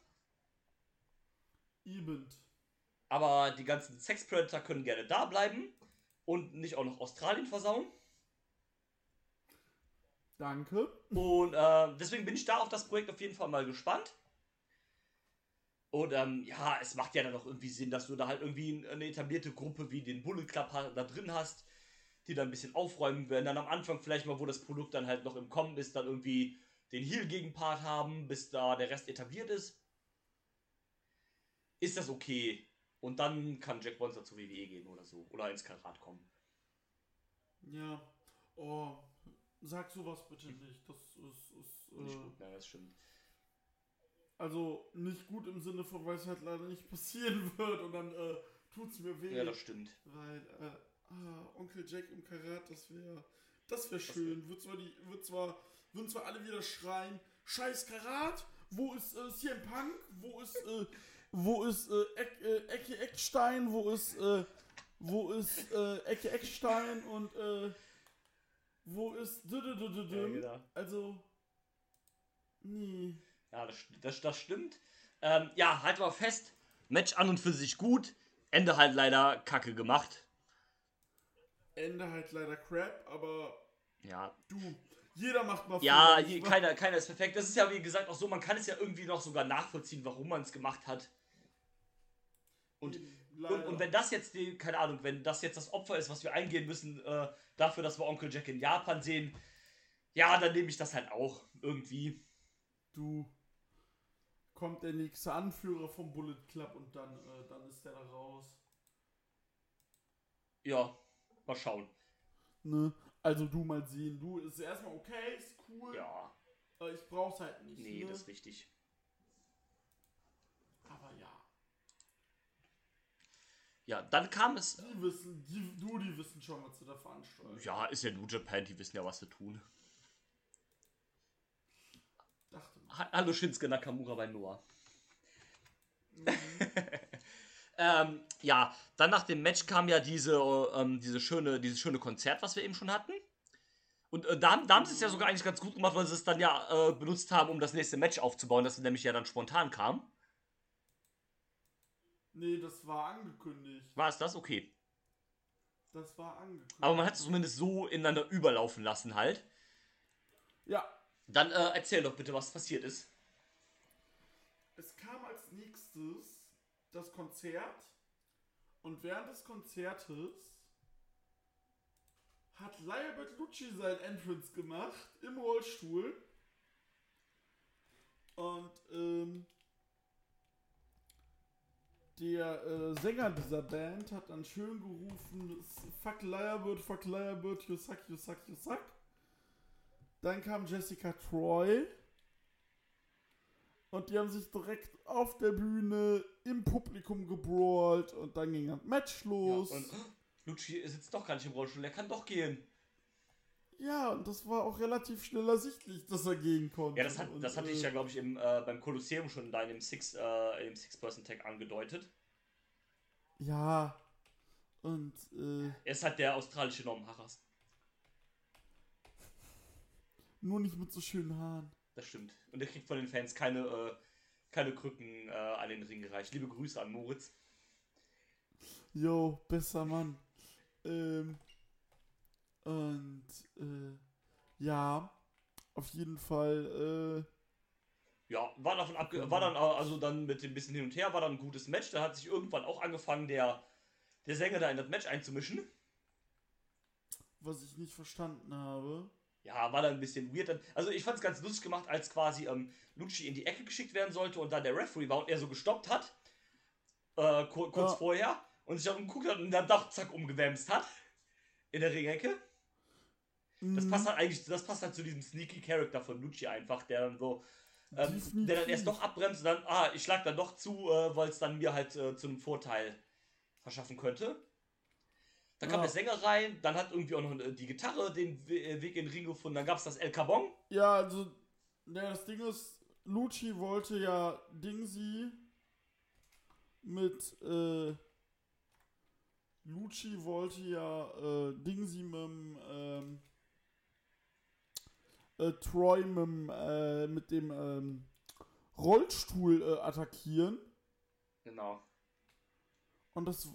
[SPEAKER 3] Eben.
[SPEAKER 4] Aber die ganzen Sex Predator können gerne da bleiben und nicht auch noch Australien versauen.
[SPEAKER 3] Danke.
[SPEAKER 4] Und äh, deswegen bin ich da auf das Projekt auf jeden Fall mal gespannt. Und ähm, ja, es macht ja dann auch irgendwie Sinn, dass du da halt irgendwie eine etablierte Gruppe wie den Bullet Club da drin hast, die dann ein bisschen aufräumen werden. Dann am Anfang vielleicht mal, wo das Produkt dann halt noch im Kommen ist, dann irgendwie den Heel-Gegenpart haben, bis da der Rest etabliert ist. Ist das okay? Und dann kann Jack Bonser zur WWE gehen oder so. Oder ins Karat kommen.
[SPEAKER 3] Ja. Oh, sag sowas bitte nicht. Das ist, ist
[SPEAKER 4] Nicht
[SPEAKER 3] äh,
[SPEAKER 4] gut, ja, das stimmt.
[SPEAKER 3] also nicht gut im Sinne von, weil es halt leider nicht passieren wird und dann äh, tut's mir weh.
[SPEAKER 4] Ja, das stimmt.
[SPEAKER 3] Weil, äh, ah, Onkel Jack im Karat, das wäre das wäre schön. Wird zwar, die, wird zwar, würden zwar alle wieder schreien, scheiß Karat, wo ist äh, CM Punk, wo ist, äh, wo ist äh, Eck, äh, Ecke Eckstein, wo ist, äh, wo ist äh, Ecke Eckstein und äh, wo ist
[SPEAKER 4] genau.
[SPEAKER 3] Also, nee.
[SPEAKER 4] Ja, das, das, das stimmt. Ähm, ja, halt mal fest. Match an und für sich gut. Ende halt leider kacke gemacht.
[SPEAKER 3] Ende halt leider crap, aber
[SPEAKER 4] Ja.
[SPEAKER 3] du, jeder macht mal
[SPEAKER 4] Ja, je, keiner, keiner ist perfekt. Das ist ja wie gesagt auch so, man kann es ja irgendwie noch sogar nachvollziehen, warum man es gemacht hat. Und, und, und wenn das jetzt die, keine Ahnung, wenn das jetzt das Opfer ist, was wir eingehen müssen, äh, dafür, dass wir Onkel Jack in Japan sehen, ja, dann nehme ich das halt auch irgendwie.
[SPEAKER 3] du kommt der nächste Anführer vom Bullet Club und dann, äh, dann ist der da raus.
[SPEAKER 4] Ja, mal schauen.
[SPEAKER 3] Ne? Also du mal sehen, du ist erstmal okay, ist cool.
[SPEAKER 4] Ja,
[SPEAKER 3] Äh, ich brauch's halt nicht.
[SPEAKER 4] nee,
[SPEAKER 3] ne?
[SPEAKER 4] das ist richtig.
[SPEAKER 3] Aber ja.
[SPEAKER 4] Ja, dann kam es.
[SPEAKER 3] Die wissen, die, du, die wissen schon, was sie da veranstalten.
[SPEAKER 4] Ja, ist ja New Japan, die wissen ja, was sie tun.
[SPEAKER 3] Dachte mal.
[SPEAKER 4] Ha- Hallo Shinsuke Nakamura bei Noah. ähm, ja, dann nach dem Match kam ja diese, ähm, diese schöne, dieses schöne Konzert, was wir eben schon hatten. Und äh, da, da haben sie es ja sogar eigentlich ganz gut gemacht, weil sie es dann ja äh, benutzt haben, um das nächste Match aufzubauen, das nämlich ja dann spontan kam.
[SPEAKER 3] Nee, das war angekündigt.
[SPEAKER 4] War es das? Okay.
[SPEAKER 3] Das war angekündigt.
[SPEAKER 4] Aber man hat es zumindest so ineinander überlaufen lassen halt.
[SPEAKER 3] Ja,
[SPEAKER 4] Dann äh, erzähl doch bitte, was passiert ist.
[SPEAKER 3] es kam als nächstes das Konzert und während des Konzertes hat Lyle Bertolucci sein Entrance gemacht im Rollstuhl und ähm, der äh, Sänger dieser Band hat dann schön gerufen, fuck Lyrebird, fuck Lyrebird, you suck, you suck, you suck. Dann kam Jessica Troy und die haben sich direkt auf der Bühne im Publikum gebrawlt und dann ging das Match los.
[SPEAKER 4] Und oh, Lucci sitzt doch gar nicht im Rollstuhl, er kann doch gehen.
[SPEAKER 3] Ja, und das war auch relativ schnell ersichtlich, dass er gehen konnte.
[SPEAKER 4] Ja, das, hat,
[SPEAKER 3] und,
[SPEAKER 4] das hatte
[SPEAKER 3] äh,
[SPEAKER 4] ich ja, glaube ich, im, äh, beim Kolosseum schon da in dem Six, äh, Six-Person-Tag angedeutet.
[SPEAKER 3] Ja, und äh,
[SPEAKER 4] Er ist halt der australische Norm Harras.
[SPEAKER 3] nur nicht mit so schönen Haaren.
[SPEAKER 4] Das stimmt. Und er kriegt von den Fans keine, äh, keine Krücken äh, an den Ring gereicht. Liebe Grüße an Moritz.
[SPEAKER 3] Jo, besser Mann. Ähm, und äh, ja, auf jeden Fall, äh,
[SPEAKER 4] Ja, war davon abge war dann äh, also dann mit dem bisschen hin und her war dann ein gutes Match. Da hat sich irgendwann auch angefangen, der, der Sänger da in das Match einzumischen.
[SPEAKER 3] was ich nicht verstanden habe.
[SPEAKER 4] Ja, war dann ein bisschen weird. Dann- Also ich fand es ganz lustig gemacht, als quasi ähm, Lucci in die Ecke geschickt werden sollte und dann der Referee war und er so gestoppt hat. Äh, kur kurz
[SPEAKER 3] Ja.
[SPEAKER 4] vorher. Und sich dann geguckt hat und dann doch zack umgewämst hat. In der Ringecke. Das
[SPEAKER 3] Mhm.
[SPEAKER 4] passt halt eigentlich, das passt halt zu diesem sneaky Character von Lucci einfach, der dann so, ähm, der dann erst doch abbremst und dann, ah, ich schlag dann doch zu, äh, weil es dann mir halt äh, zu einem Vorteil verschaffen könnte. Dann kam
[SPEAKER 3] Ja.
[SPEAKER 4] der Sänger rein, dann hat irgendwie auch noch äh, die Gitarre den äh, Weg in den Ring gefunden, dann gab es das El Cabong.
[SPEAKER 3] Ja, also, ja, das Ding ist, Lucci wollte ja Dingsy mit, äh, Lucci wollte ja äh, Dingsy mit dem, ähm, äh, Troy mit, dem, äh, mit dem ähm, Rollstuhl äh, attackieren.
[SPEAKER 4] Genau.
[SPEAKER 3] Und das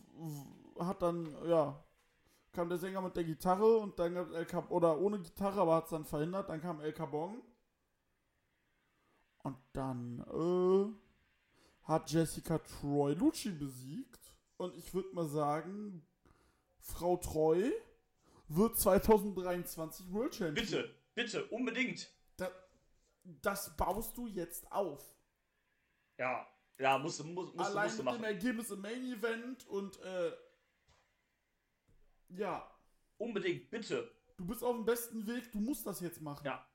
[SPEAKER 3] hat dann, ja, kam der Sänger mit der Gitarre und dann gab El Cap oder ohne Gitarre, aber hat es dann verhindert. Dann kam El Cabong. Und dann äh, hat Jessica Troy Lucci besiegt. Und ich würde mal sagen, Frau Troy wird 2023 World Champion.
[SPEAKER 4] Bitte, bitte, unbedingt.
[SPEAKER 3] Da, das baust du jetzt auf.
[SPEAKER 4] Ja, ja, musst, du- musst, musst,
[SPEAKER 3] Allein
[SPEAKER 4] musst du
[SPEAKER 3] mit dem
[SPEAKER 4] machen.
[SPEAKER 3] Ergebnis im Main Event und äh, ja,
[SPEAKER 4] Unbedingt, bitte.
[SPEAKER 3] du bist auf dem besten Weg, du musst das jetzt machen.
[SPEAKER 4] Ja.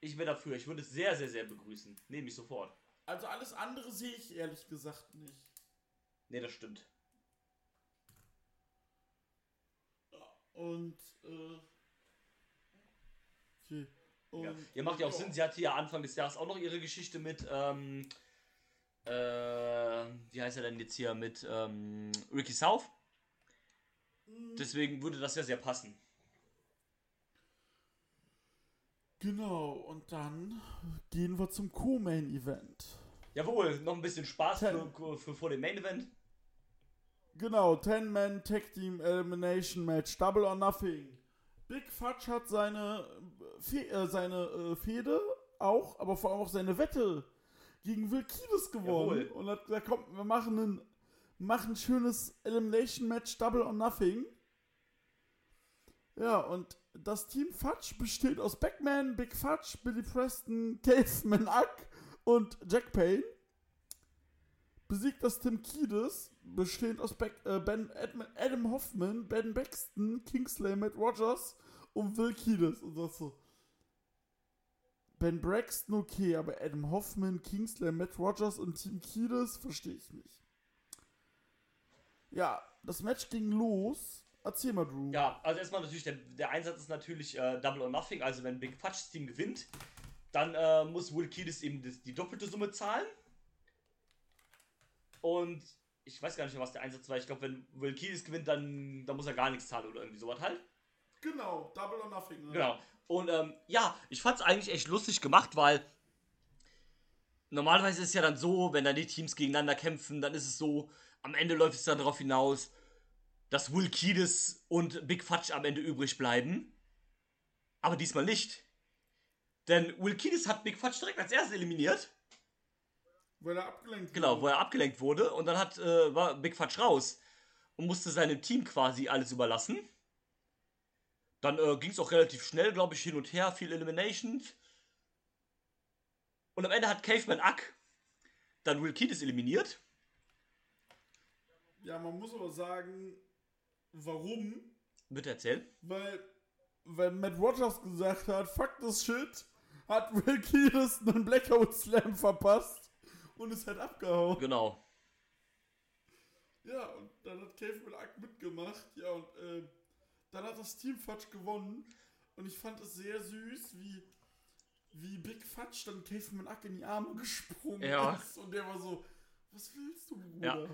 [SPEAKER 4] Ich wäre dafür, ich würde es sehr, sehr, sehr begrüßen. Nehme ich sofort.
[SPEAKER 3] Also alles andere sehe ich ehrlich gesagt nicht.
[SPEAKER 4] Nee, das stimmt.
[SPEAKER 3] Und äh, okay. Und,
[SPEAKER 4] Ja. ja, macht ja auch Sinn. Sie hatte ja Anfang des Jahres auch noch ihre Geschichte mit, ähm, äh, wie heißt er denn jetzt hier, mit ähm, Ricky South. Deswegen würde das ja sehr passen.
[SPEAKER 3] Genau, und dann gehen wir zum Co-Main-Event.
[SPEAKER 4] Jawohl, noch ein bisschen Spaß
[SPEAKER 3] Ten.
[SPEAKER 4] für, für, vor dem Main Event.
[SPEAKER 3] Genau, 10-Man Tag Team Elimination Match, Double or Nothing. Big Fudge hat seine, Fe äh, seine äh, Fehde auch, aber vor allem auch seine Wette gegen Will Kiedis gewonnen.
[SPEAKER 4] Jawohl.
[SPEAKER 3] Und hat gesagt, komm, wir machen ein, machen ein schönes Elimination Match, Double or Nothing. Ja, und das Team Fudge besteht aus Backman, Big Fudge, Billy Preston, Caveman Uck und Jack Payne besiegt das Tim Kiedis, bestehend aus Beck, äh, ben, Adam, Adam Hoffman, Ben Baxton, Kingsley, Matt Rogers und Will Kiedis. Und das so. Ben Braxton okay, aber Adam Hoffman, Kingsley, Matt Rogers und Team Kiedis verstehe ich nicht. Ja, das Match ging los. Erzähl mal, Drew.
[SPEAKER 4] Ja, also erstmal natürlich, der, der Einsatz ist natürlich äh, Double or Nothing. Also wenn Big Fudge's Team gewinnt, dann äh, muss Will Kiedis eben das, die doppelte Summe zahlen. Und ich weiß gar nicht mehr, was der Einsatz war. Ich glaube, wenn Will Kiedis gewinnt, dann, dann muss er gar nichts zahlen oder irgendwie sowas halt.
[SPEAKER 3] Genau, Double or Nothing. Ne?
[SPEAKER 4] Genau. Und ähm, ja, ich fand es eigentlich echt lustig gemacht, weil normalerweise ist es ja dann so, wenn dann die Teams gegeneinander kämpfen, dann ist es so, am Ende läuft es dann darauf hinaus, dass Will Kiedis und Big Fudge am Ende übrig bleiben. Aber diesmal nicht. Denn Will Kiedis hat Big Fudge direkt als erstes eliminiert.
[SPEAKER 3] Weil er abgelenkt
[SPEAKER 4] Genau, wo er abgelenkt wurde und dann hat, äh, war Big Fudge raus und musste seinem Team quasi alles überlassen. Dann äh, ging es auch relativ schnell, glaube ich, hin und her, viel Eliminations. Und am Ende hat Caveman Ack dann Will Kiedis eliminiert.
[SPEAKER 3] Ja, man muss aber sagen, warum?
[SPEAKER 4] Bitte erzählen.
[SPEAKER 3] Weil, weil Matt Rogers gesagt hat, fuck this shit, hat Will Kiedis einen Blackout Slam verpasst und ist halt abgehauen.
[SPEAKER 4] Genau.
[SPEAKER 3] Ja, und dann hat Caveman Ack mitgemacht. Ja, und äh, dann hat das Team Fudge gewonnen. Und ich fand es sehr süß, wie, wie Big Fudge dann Caveman Ack in die Arme gesprungen
[SPEAKER 4] Ja.
[SPEAKER 3] ist. Und der war so, was willst du, Bruder?
[SPEAKER 4] Ja.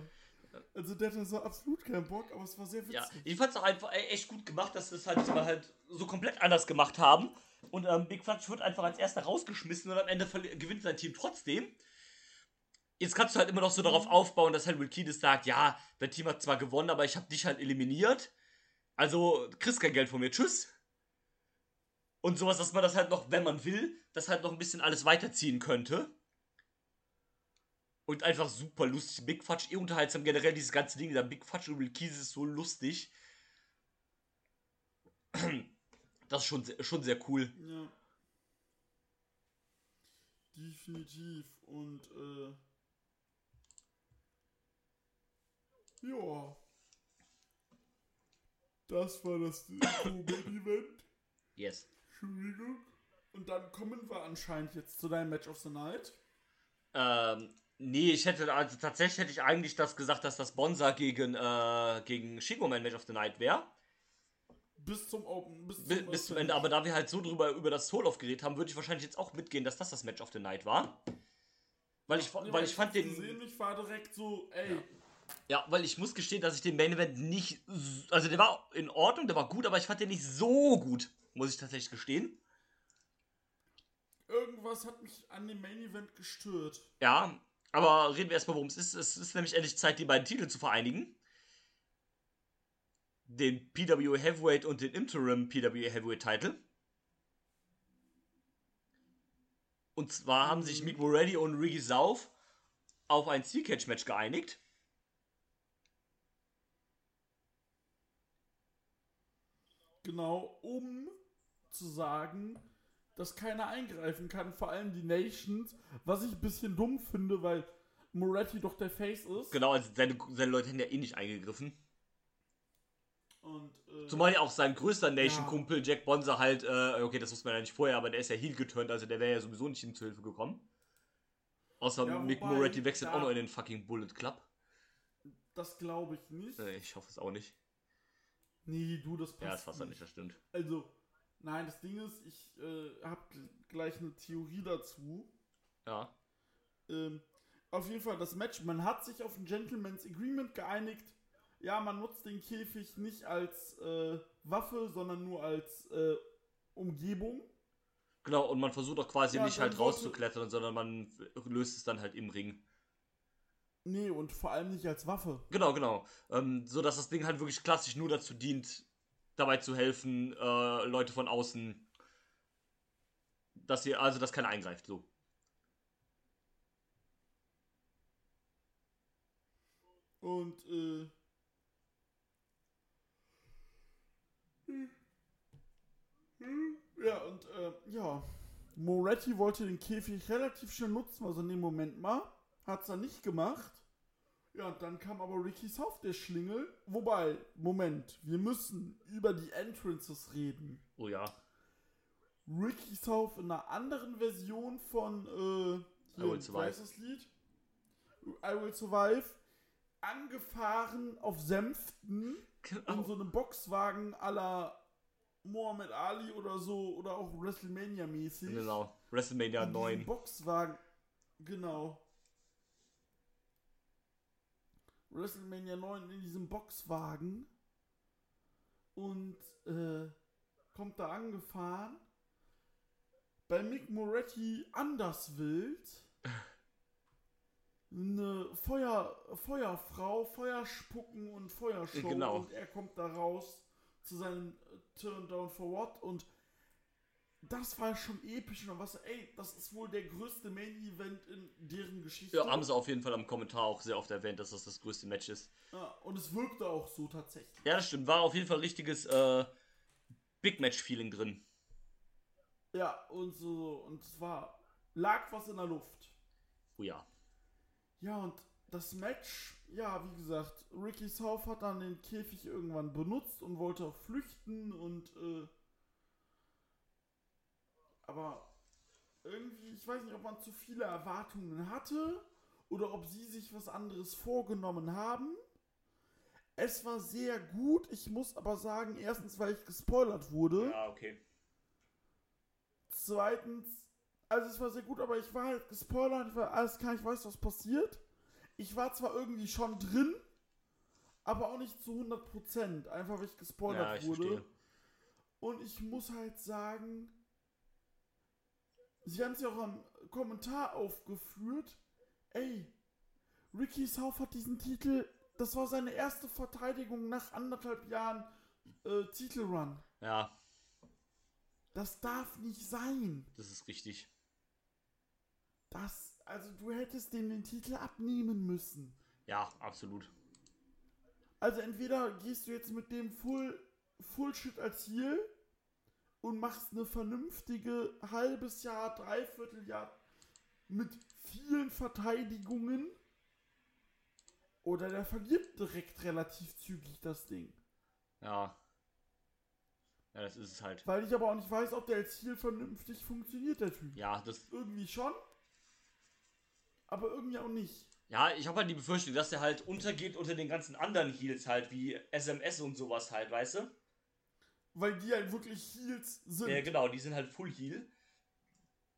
[SPEAKER 3] Also der hatte so absolut keinen Bock, aber es war sehr witzig.
[SPEAKER 4] Ja, ich fand es auch einfach e- echt gut gemacht, dass sie es halt halt so komplett anders gemacht haben. Und ähm, Big Fudge wird einfach als erster rausgeschmissen und am Ende gewinnt sein Team trotzdem. Jetzt kannst du halt immer noch so darauf aufbauen, dass halt Will Kiedis sagt, ja, dein Team hat zwar gewonnen, aber ich habe dich halt eliminiert. Also kriegst kein Geld von mir, tschüss. Und sowas, dass man das halt noch, wenn man will, das halt noch ein bisschen alles weiterziehen könnte. Und einfach super lustig. Big Fudge, eh unterhaltsam. Generell dieses ganze Ding, da Big Fudge Will Kies ist so lustig. Das ist schon, sehr- schon sehr cool.
[SPEAKER 3] Ja. Definitiv. Und, äh. Ja. Das war das Co-Main-Event.
[SPEAKER 4] Yes.
[SPEAKER 3] Entschuldigung. Und dann kommen wir anscheinend jetzt zu deinem Match of the Night.
[SPEAKER 4] Ähm, nee, ich hätte, also tatsächlich hätte ich eigentlich das gesagt, dass das Bonsa gegen, äh, gegen Shingo mein Match of the Night wäre.
[SPEAKER 3] Bis zum Open. Bis zum,
[SPEAKER 4] Bis, bis zum Ende, aber da wir halt so drüber über das Soul aufgeredet haben, würde ich wahrscheinlich jetzt auch mitgehen, dass das das Match of the Night war. Weil ich,
[SPEAKER 3] Nee,
[SPEAKER 4] weil ich fand den.
[SPEAKER 3] gesehen, ich war direkt so, ey,
[SPEAKER 4] Ja, weil ich muss gestehen, dass ich den Main Event nicht. Also der war in Ordnung, der war gut, aber ich fand den nicht so gut. Muss ich tatsächlich gestehen.
[SPEAKER 3] irgendwas hat mich an dem Main Event gestört.
[SPEAKER 4] Ja, aber reden wir erstmal, worum es ist. Es ist nämlich endlich Zeit, die beiden Titel zu vereinigen. Den PWA Heavyweight und den Interim PWA Heavyweight Title. Und zwar haben sich Mick Moretti und Ricky South auf ein Steel Catch Match geeinigt.
[SPEAKER 3] Genau, um zu sagen, dass keiner eingreifen kann, vor allem die Nations, was ich ein bisschen dumm finde, weil Moretti doch der Face ist.
[SPEAKER 4] Genau, also seine, seine Leute hätten ja eh nicht eingegriffen.
[SPEAKER 3] Und, äh,
[SPEAKER 4] Zumal ja auch sein größter Nation-Kumpel Jack Bonser halt, äh, okay, das wusste man ja nicht vorher, aber der ist ja heel geturnt, also der wäre ja sowieso nicht ihm zu Hilfe gekommen. Außer
[SPEAKER 3] Ja,
[SPEAKER 4] Mick Moretti wechselt auch noch in den fucking Bullet Club.
[SPEAKER 3] das glaube ich nicht.
[SPEAKER 4] Äh, ich hoffe es auch nicht.
[SPEAKER 3] Nee, du, das passt
[SPEAKER 4] Ja, das passt dann nicht, das stimmt.
[SPEAKER 3] Also, nein, das Ding ist, ich äh, habe gleich eine Theorie dazu.
[SPEAKER 4] Ja.
[SPEAKER 3] Ähm, auf jeden Fall das Match. Man hat sich auf ein Gentleman's Agreement geeinigt. Ja, man nutzt den Käfig nicht als äh, Waffe, sondern nur als äh, Umgebung.
[SPEAKER 4] Genau, und man versucht auch quasi
[SPEAKER 3] Ja,
[SPEAKER 4] nicht halt rauszuklettern, sondern man löst es dann halt im Ring.
[SPEAKER 3] Nee, und vor allem nicht als Waffe.
[SPEAKER 4] Genau, genau. Ähm, so dass das Ding halt wirklich klassisch nur dazu dient, dabei zu helfen, äh, Leute von außen, dass ihr, also dass keiner eingreift, so.
[SPEAKER 3] Und, äh. Ja, und, äh, ja. Moretti wollte den Käfig relativ schnell nutzen, also in dem Moment mal. Hat's dann nicht gemacht. Ja, und dann kam aber Ricky South, der Schlingel. Wobei, Moment, wir müssen über die Entrances reden.
[SPEAKER 4] Oh ja.
[SPEAKER 3] Ricky South in einer anderen Version von, äh,
[SPEAKER 4] I Will Survive.
[SPEAKER 3] heißt das Lied? I Will Survive. Angefahren auf Sänften in so einem Boxwagen à la Muhammad Ali oder so oder auch WrestleMania mäßig.
[SPEAKER 4] Genau. WrestleMania
[SPEAKER 3] In diesem
[SPEAKER 4] 9.
[SPEAKER 3] Boxwagen, genau. WrestleMania 9 in diesem Boxwagen und äh, kommt da angefahren. Bei Mick Moretti anders wild. Eine Feuer, Feuerfrau, Feuerspucken und Feuershow.
[SPEAKER 4] Genau.
[SPEAKER 3] Und er kommt da raus zu seinem äh, Turn Down for What und das war schon episch und was, ey, das ist wohl der größte Main Event in deren Geschichte.
[SPEAKER 4] Ja, haben sie auf jeden Fall am Kommentar auch sehr oft erwähnt, dass das das größte Match ist.
[SPEAKER 3] Ja, und es wirkte auch so tatsächlich.
[SPEAKER 4] Ja, das stimmt. War auf jeden Fall richtiges äh, Big Match-Feeling drin.
[SPEAKER 3] Ja, und so, und es war, lag was in der Luft.
[SPEAKER 4] Oh ja.
[SPEAKER 3] Ja, und das Match, ja, wie gesagt, Ricky South hat dann den Käfig irgendwann benutzt und wollte auch flüchten und, äh, aber irgendwie, ich weiß nicht, ob man zu viele Erwartungen hatte oder ob sie sich was anderes vorgenommen haben. Es war sehr gut, ich muss aber sagen, erstens, weil ich gespoilert wurde.
[SPEAKER 4] Ja, okay.
[SPEAKER 3] Zweitens, also es war sehr gut, aber ich war halt gespoilert, ich war alles klar, ich weiß, was passiert. Ich war zwar irgendwie schon drin, aber auch nicht zu 100%, einfach weil ich gespoilert
[SPEAKER 4] Ja, ich
[SPEAKER 3] wurde.
[SPEAKER 4] verstehe.
[SPEAKER 3] Und ich muss halt sagen, sie haben es ja auch am Kommentar aufgeführt, ey, Ricky South hat diesen Titel, das war seine erste Verteidigung nach anderthalb Jahren äh, Titelrun.
[SPEAKER 4] Ja,
[SPEAKER 3] Das darf nicht sein.
[SPEAKER 4] das ist richtig.
[SPEAKER 3] Das, also du hättest dem den Titel abnehmen müssen.
[SPEAKER 4] Ja, absolut.
[SPEAKER 3] Also entweder gehst du jetzt mit dem Full, Full Shit als Heel und machst eine vernünftige halbes Jahr, dreiviertel Jahr mit vielen Verteidigungen oder der verliert direkt relativ zügig das Ding.
[SPEAKER 4] Ja. Ja, das ist es halt.
[SPEAKER 3] Weil ich aber auch nicht weiß, ob der als Heel vernünftig funktioniert, der Typ.
[SPEAKER 4] Ja, das.
[SPEAKER 3] Irgendwie schon, aber irgendwie auch nicht.
[SPEAKER 4] Ja, ich habe halt die Befürchtung, dass der halt untergeht unter den ganzen anderen Heels halt, wie SMS und sowas halt, weißt du?
[SPEAKER 3] Weil die halt wirklich Heels sind.
[SPEAKER 4] Ja, genau, die sind halt Full Heal.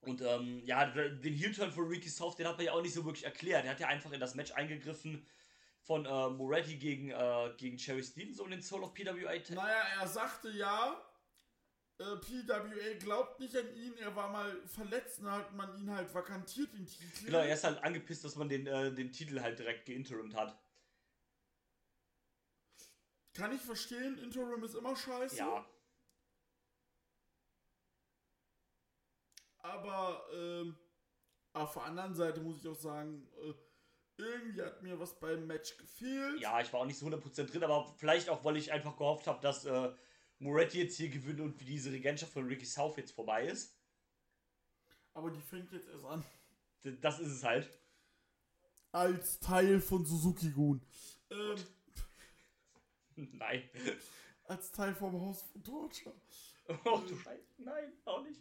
[SPEAKER 4] Und ähm, ja, den Heel-Turn von Ricky South, den hat man ja auch nicht so wirklich erklärt. Er hat ja einfach in das Match eingegriffen von äh, Moretti gegen, äh, gegen Cherry Stevens um den Soul of PWA.
[SPEAKER 3] Naja, er sagte ja, äh, PWA glaubt nicht an ihn, er war mal verletzt und hat man ihn halt vakantiert, den Titel.
[SPEAKER 4] Genau, er ist halt angepisst, dass man den, äh, den Titel halt direkt geinterimt hat.
[SPEAKER 3] Kann ich verstehen, Interim ist immer scheiße.
[SPEAKER 4] Ja,
[SPEAKER 3] Aber ähm, auf der anderen Seite muss ich auch sagen, äh, irgendwie hat mir was beim Match gefehlt.
[SPEAKER 4] ja, ich war auch nicht so 100% drin, aber vielleicht auch, weil ich einfach gehofft habe, dass äh, Moretti jetzt hier gewinnt und wie diese Regentschaft von Ricky South jetzt vorbei ist.
[SPEAKER 3] Aber die fängt jetzt erst an.
[SPEAKER 4] Das ist es halt.
[SPEAKER 3] Als Teil von Suzuki Gun. Ähm,
[SPEAKER 4] Nein.
[SPEAKER 3] als Teil vom Haus von Torture.
[SPEAKER 4] Oh du Scheiße. Nein, auch nicht.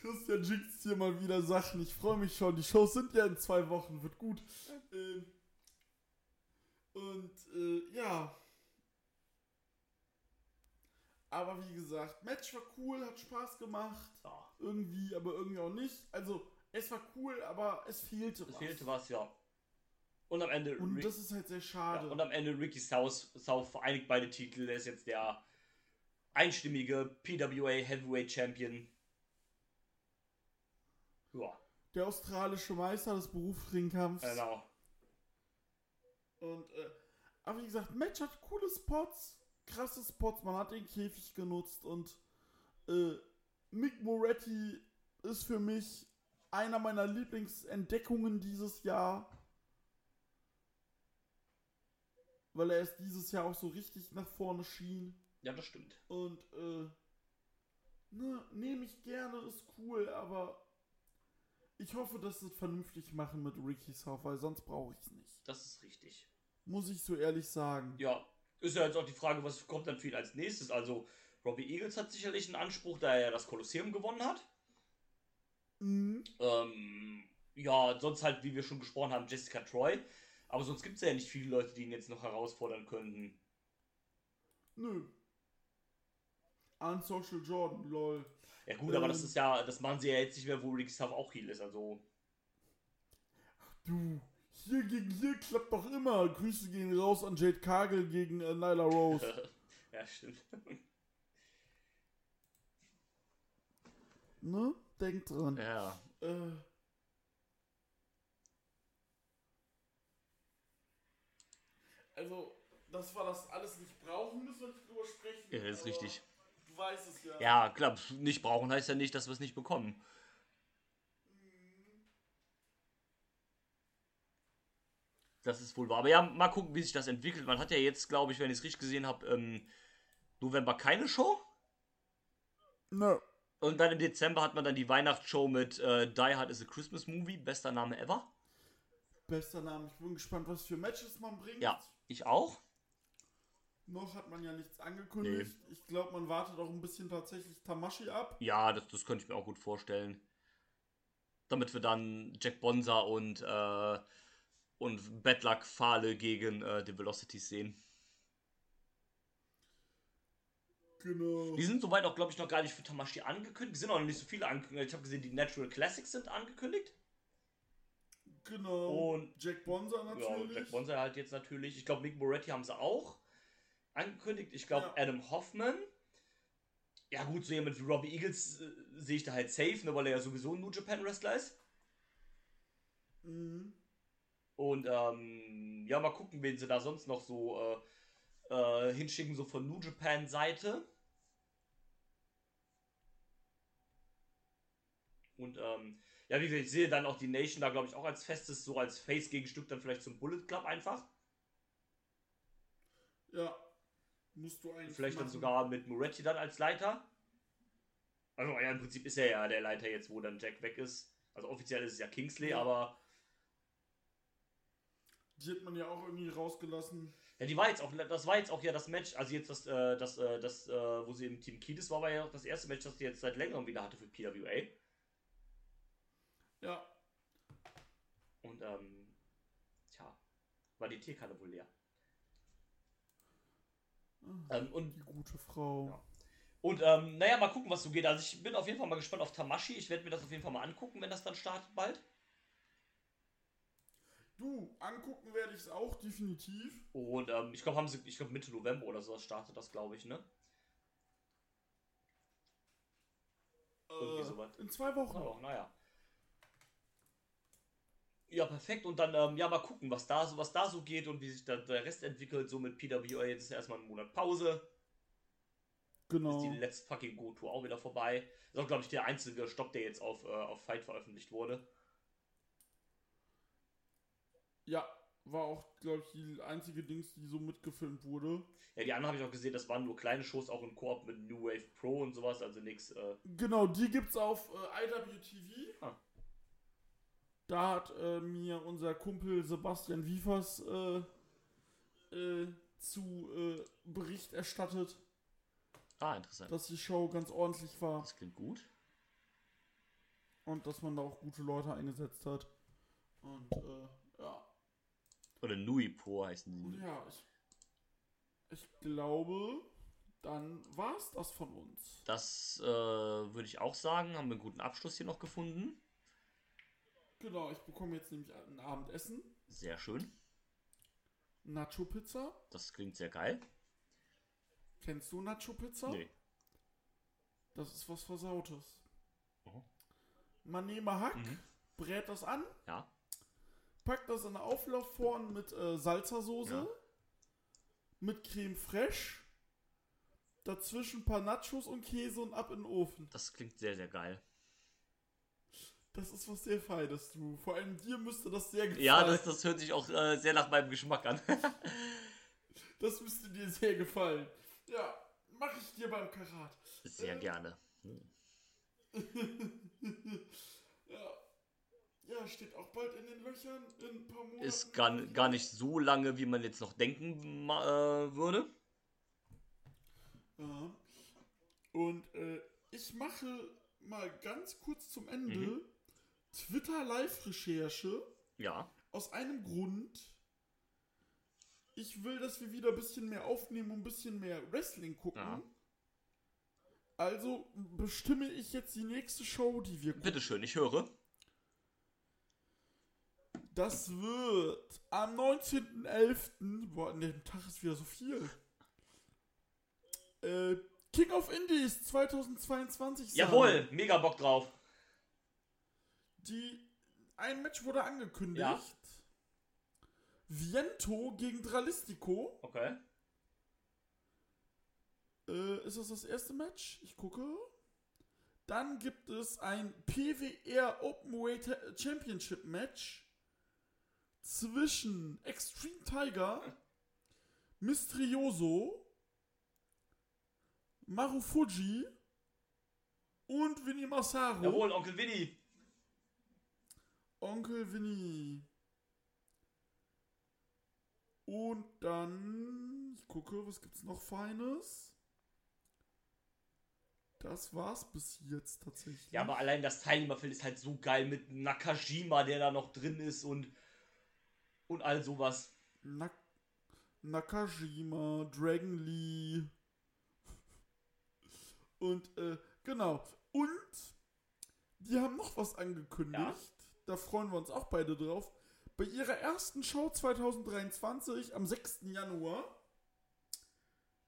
[SPEAKER 3] Christian jinxt hier mal wieder Sachen. Ich freue mich schon. Die Shows sind ja in zwei Wochen. Wird gut. Ähm, und äh, ja. Aber wie gesagt, Match war cool, hat Spaß gemacht.
[SPEAKER 4] Ja.
[SPEAKER 3] Irgendwie, aber irgendwie auch nicht. Also, es war cool, aber es fehlte
[SPEAKER 4] Es
[SPEAKER 3] was.
[SPEAKER 4] fehlte was, ja. Und am Ende.
[SPEAKER 3] Und
[SPEAKER 4] Rick-
[SPEAKER 3] das ist halt sehr schade.
[SPEAKER 4] Ja, und am Ende Ricky South, South vereinigt beide Titel. Er ist jetzt der einstimmige PWA Heavyweight Champion. Ja,
[SPEAKER 3] Der australische Meister des Berufsringkampfs.
[SPEAKER 4] genau.
[SPEAKER 3] Und, äh, aber wie gesagt, Match hat coole Spots, krasse Spots, man hat den Käfig genutzt und äh, Mick Moretti ist für mich einer meiner Lieblingsentdeckungen dieses Jahr. Weil er es dieses Jahr auch so richtig nach vorne schien.
[SPEAKER 4] Ja, das stimmt.
[SPEAKER 3] Und, äh, ne, nehme ich gerne, ist cool, aber ich hoffe, dass sie es vernünftig machen mit Ricky South, weil sonst brauche ich es nicht.
[SPEAKER 4] Das ist richtig.
[SPEAKER 3] Muss ich so ehrlich sagen.
[SPEAKER 4] Ja, ist ja jetzt auch die Frage, was kommt dann für ihn als nächstes. Also, Robbie Eagles hat sicherlich einen Anspruch, da er ja das Kolosseum gewonnen hat.
[SPEAKER 3] Mhm.
[SPEAKER 4] Ähm, ja, sonst halt, wie wir schon gesprochen haben, Jessica Troy. Aber sonst gibt es ja nicht viele Leute, die ihn jetzt noch herausfordern könnten.
[SPEAKER 3] Nö. Unsocial Jordan, lol.
[SPEAKER 4] Ja gut, aber das
[SPEAKER 3] Ähm.
[SPEAKER 4] ist ja, das machen sie ja jetzt nicht mehr, wo Ricky South auch Heal ist. Also,
[SPEAKER 3] Du, hier gegen hier klappt doch immer. Grüße gehen raus an Jade Cargill gegen äh, Nyla Rose.
[SPEAKER 4] ja, stimmt.
[SPEAKER 3] ne? Denkt dran.
[SPEAKER 4] Ja.
[SPEAKER 3] Äh, also, dass wir das alles nicht brauchen, müssen wir nicht drüber sprechen.
[SPEAKER 4] Ja, das ist richtig.
[SPEAKER 3] Du weißt es ja.
[SPEAKER 4] Ja, klar, nicht brauchen heißt ja nicht, dass wir es nicht bekommen. Das ist wohl wahr. Aber ja, mal gucken, wie sich das entwickelt. Man hat ja jetzt, glaube ich, wenn ich es richtig gesehen habe, im November keine Show.
[SPEAKER 3] Ne.
[SPEAKER 4] Und dann im Dezember hat man dann die Weihnachtsshow mit äh, Die Hard is a Christmas Movie. Bester Name ever.
[SPEAKER 3] Bester Name. Ich bin gespannt, was für Matches man bringt.
[SPEAKER 4] Ja, ich auch.
[SPEAKER 3] Noch hat man ja nichts angekündigt. Ich glaube, man wartet auch ein bisschen tatsächlich Tamashi ab.
[SPEAKER 4] Ja, das, das könnte ich mir auch gut vorstellen. Damit wir dann Jack Bonza und, äh, und Bad Luck Fahle gegen äh, die Velocities sehen.
[SPEAKER 3] Genau.
[SPEAKER 4] Die sind soweit auch, glaube ich, noch gar nicht für Tamashi angekündigt. Die sind auch noch nicht so viele angekündigt. Ich habe gesehen, die Natural Classics sind angekündigt.
[SPEAKER 3] Genau.
[SPEAKER 4] Und-
[SPEAKER 3] Jack
[SPEAKER 4] Ja,
[SPEAKER 3] natürlich.
[SPEAKER 4] Jack Bonza halt jetzt natürlich. Ich glaube, Mick Moretti haben sie auch angekündigt. Ich glaube,
[SPEAKER 3] Ja.
[SPEAKER 4] Adam Hoffman. Ja, gut, so jemand wie Robbie Eagles äh, sehe ich da halt safe, ne, weil er ja sowieso ein New Japan Wrestler ist.
[SPEAKER 3] Mhm.
[SPEAKER 4] Und ähm, ja, mal gucken, wen sie da sonst noch so äh, äh, hinschicken, so von New Japan Seite. Und ähm, ja, wie gesagt, ich sehe dann auch die Nation da, glaube ich, auch als festes, so als Face-Gegenstück dann vielleicht zum Bullet Club einfach.
[SPEAKER 3] Ja. Musst du eigentlich.
[SPEAKER 4] Vielleicht dann
[SPEAKER 3] machen.
[SPEAKER 4] sogar mit Moretti dann als Leiter. Also ja, im Prinzip ist er ja der Leiter jetzt, wo dann Jack weg ist. Also offiziell ist es ja Kingsley,
[SPEAKER 3] Ja.
[SPEAKER 4] aber
[SPEAKER 3] Die hat man ja auch irgendwie rausgelassen.
[SPEAKER 4] Ja, die war jetzt auch, das war jetzt auch ja das Match, also jetzt das, äh, das, äh, das, äh, wo sie im Team Kiedis war, war ja auch das erste Match, das sie jetzt seit längerem wieder hatte für PWA.
[SPEAKER 3] Ja.
[SPEAKER 4] Und, ähm, tja, war die Teekanne wohl leer. Ähm, und,
[SPEAKER 3] Die gute Frau.
[SPEAKER 4] Ja. und, ähm, naja, mal gucken, was so geht. Also ich bin auf jeden Fall mal gespannt auf Tamashi. Ich werde mir das auf jeden Fall mal angucken, wenn das dann startet bald.
[SPEAKER 3] Du, angucken werde ich es auch definitiv.
[SPEAKER 4] Und, ähm, ich glaube, haben sie, ich glaube, Mitte November oder sowas startet das, glaube ich, ne? Irgendwie
[SPEAKER 3] Äh,
[SPEAKER 4] sowas.
[SPEAKER 3] in zwei Wochen.
[SPEAKER 4] Auch, naja. Ja, perfekt. Und dann, ähm, ja, mal gucken, was da, so, was da so geht und wie sich da der Rest entwickelt. So mit PWA, jetzt ist erstmal ein Monat Pause.
[SPEAKER 3] Genau.
[SPEAKER 4] Ist die letzte fucking Go-Tour auch wieder vorbei. Ist auch, glaube ich, der einzige Stopp, der jetzt auf, äh, auf Fight veröffentlicht wurde.
[SPEAKER 3] Ja, war auch, glaube ich, die einzige Dings, die so mitgefilmt wurde.
[SPEAKER 4] Ja, die anderen habe ich auch gesehen, das waren nur kleine Shows, auch im Koop mit New Wave Pro und sowas, also nichts. Äh,
[SPEAKER 3] Genau, die gibt's auf äh, IWTV.
[SPEAKER 4] Ah.
[SPEAKER 3] Da hat äh, mir unser Kumpel Sebastian Wiefers äh, äh, zu äh, Bericht erstattet,
[SPEAKER 4] ah, interessant.
[SPEAKER 3] dass die Show ganz ordentlich war
[SPEAKER 4] Das klingt gut.
[SPEAKER 3] und dass man da auch gute Leute eingesetzt hat. Und äh, ja.
[SPEAKER 4] Oder Nui Pro heißen die.
[SPEAKER 3] ja, ich, ich glaube, dann war's das von uns.
[SPEAKER 4] Das äh, würde ich auch sagen. Haben wir einen guten Abschluss hier noch gefunden.
[SPEAKER 3] Genau, ich bekomme jetzt nämlich ein Abendessen.
[SPEAKER 4] Sehr schön.
[SPEAKER 3] Nacho-Pizza.
[SPEAKER 4] Das klingt sehr geil.
[SPEAKER 3] Kennst du Nacho-Pizza?
[SPEAKER 4] Nee.
[SPEAKER 3] Das ist was Versautes.
[SPEAKER 4] Oh.
[SPEAKER 3] Man nehme Hack,
[SPEAKER 4] Mhm.
[SPEAKER 3] brät das an,
[SPEAKER 4] Ja.
[SPEAKER 3] packt das in Auflaufform mit äh, Salzersoße,
[SPEAKER 4] Ja.
[SPEAKER 3] mit Creme fraiche, dazwischen ein paar Nachos und Käse und ab in den Ofen.
[SPEAKER 4] Das klingt sehr, sehr geil.
[SPEAKER 3] Das ist was sehr Feines, du. Vor allem dir müsste das sehr gefallen.
[SPEAKER 4] Ja, das, das hört sich auch äh, sehr nach meinem Geschmack an.
[SPEAKER 3] das müsste dir sehr gefallen. Ja, mache ich dir beim Karat.
[SPEAKER 4] sehr gerne.
[SPEAKER 3] Ja. Ja, steht auch bald in den Löchern in ein paar Monaten.
[SPEAKER 4] Ist gar, gar nicht so lange, wie man jetzt noch denken äh, würde.
[SPEAKER 3] Ja. Und äh, ich mache mal ganz kurz zum Ende
[SPEAKER 4] Mhm.
[SPEAKER 3] Twitter-Live-Recherche
[SPEAKER 4] Ja.
[SPEAKER 3] aus einem Grund. Ich will, dass wir wieder ein bisschen mehr aufnehmen und ein bisschen mehr Wrestling gucken.
[SPEAKER 4] Ja.
[SPEAKER 3] Also bestimme ich jetzt die nächste Show, die wir gucken.
[SPEAKER 4] Bitteschön, ich höre.
[SPEAKER 3] Das wird am 19.11. Boah, an dem Tag ist wieder so viel. Äh, King of Indies 2022 sein.
[SPEAKER 4] Jawohl, mega Bock drauf.
[SPEAKER 3] Die, ein Match wurde angekündigt.
[SPEAKER 4] Ja.
[SPEAKER 3] Viento gegen Dralistico.
[SPEAKER 4] Okay.
[SPEAKER 3] Äh, ist das das erste Match? Ich gucke. Dann gibt es ein PWR Openweight Championship Match zwischen Extreme Tiger, Misterioso, Marufuji und Winnie Masaru.
[SPEAKER 4] Jawohl, Onkel Winnie.
[SPEAKER 3] Onkel Winnie. Und dann, ich gucke, was gibt's noch Feines? Das war's bis jetzt tatsächlich.
[SPEAKER 4] Ja, aber allein das Teilnehmerfeld ist halt so geil mit Nakajima, der da noch drin ist und und all sowas.
[SPEAKER 3] Nak Nakajima, Dragon Lee. Und, äh, genau. Und die haben noch was angekündigt.
[SPEAKER 4] Ja.
[SPEAKER 3] Da freuen wir uns auch beide drauf. Bei ihrer ersten Show 2023 am 6. Januar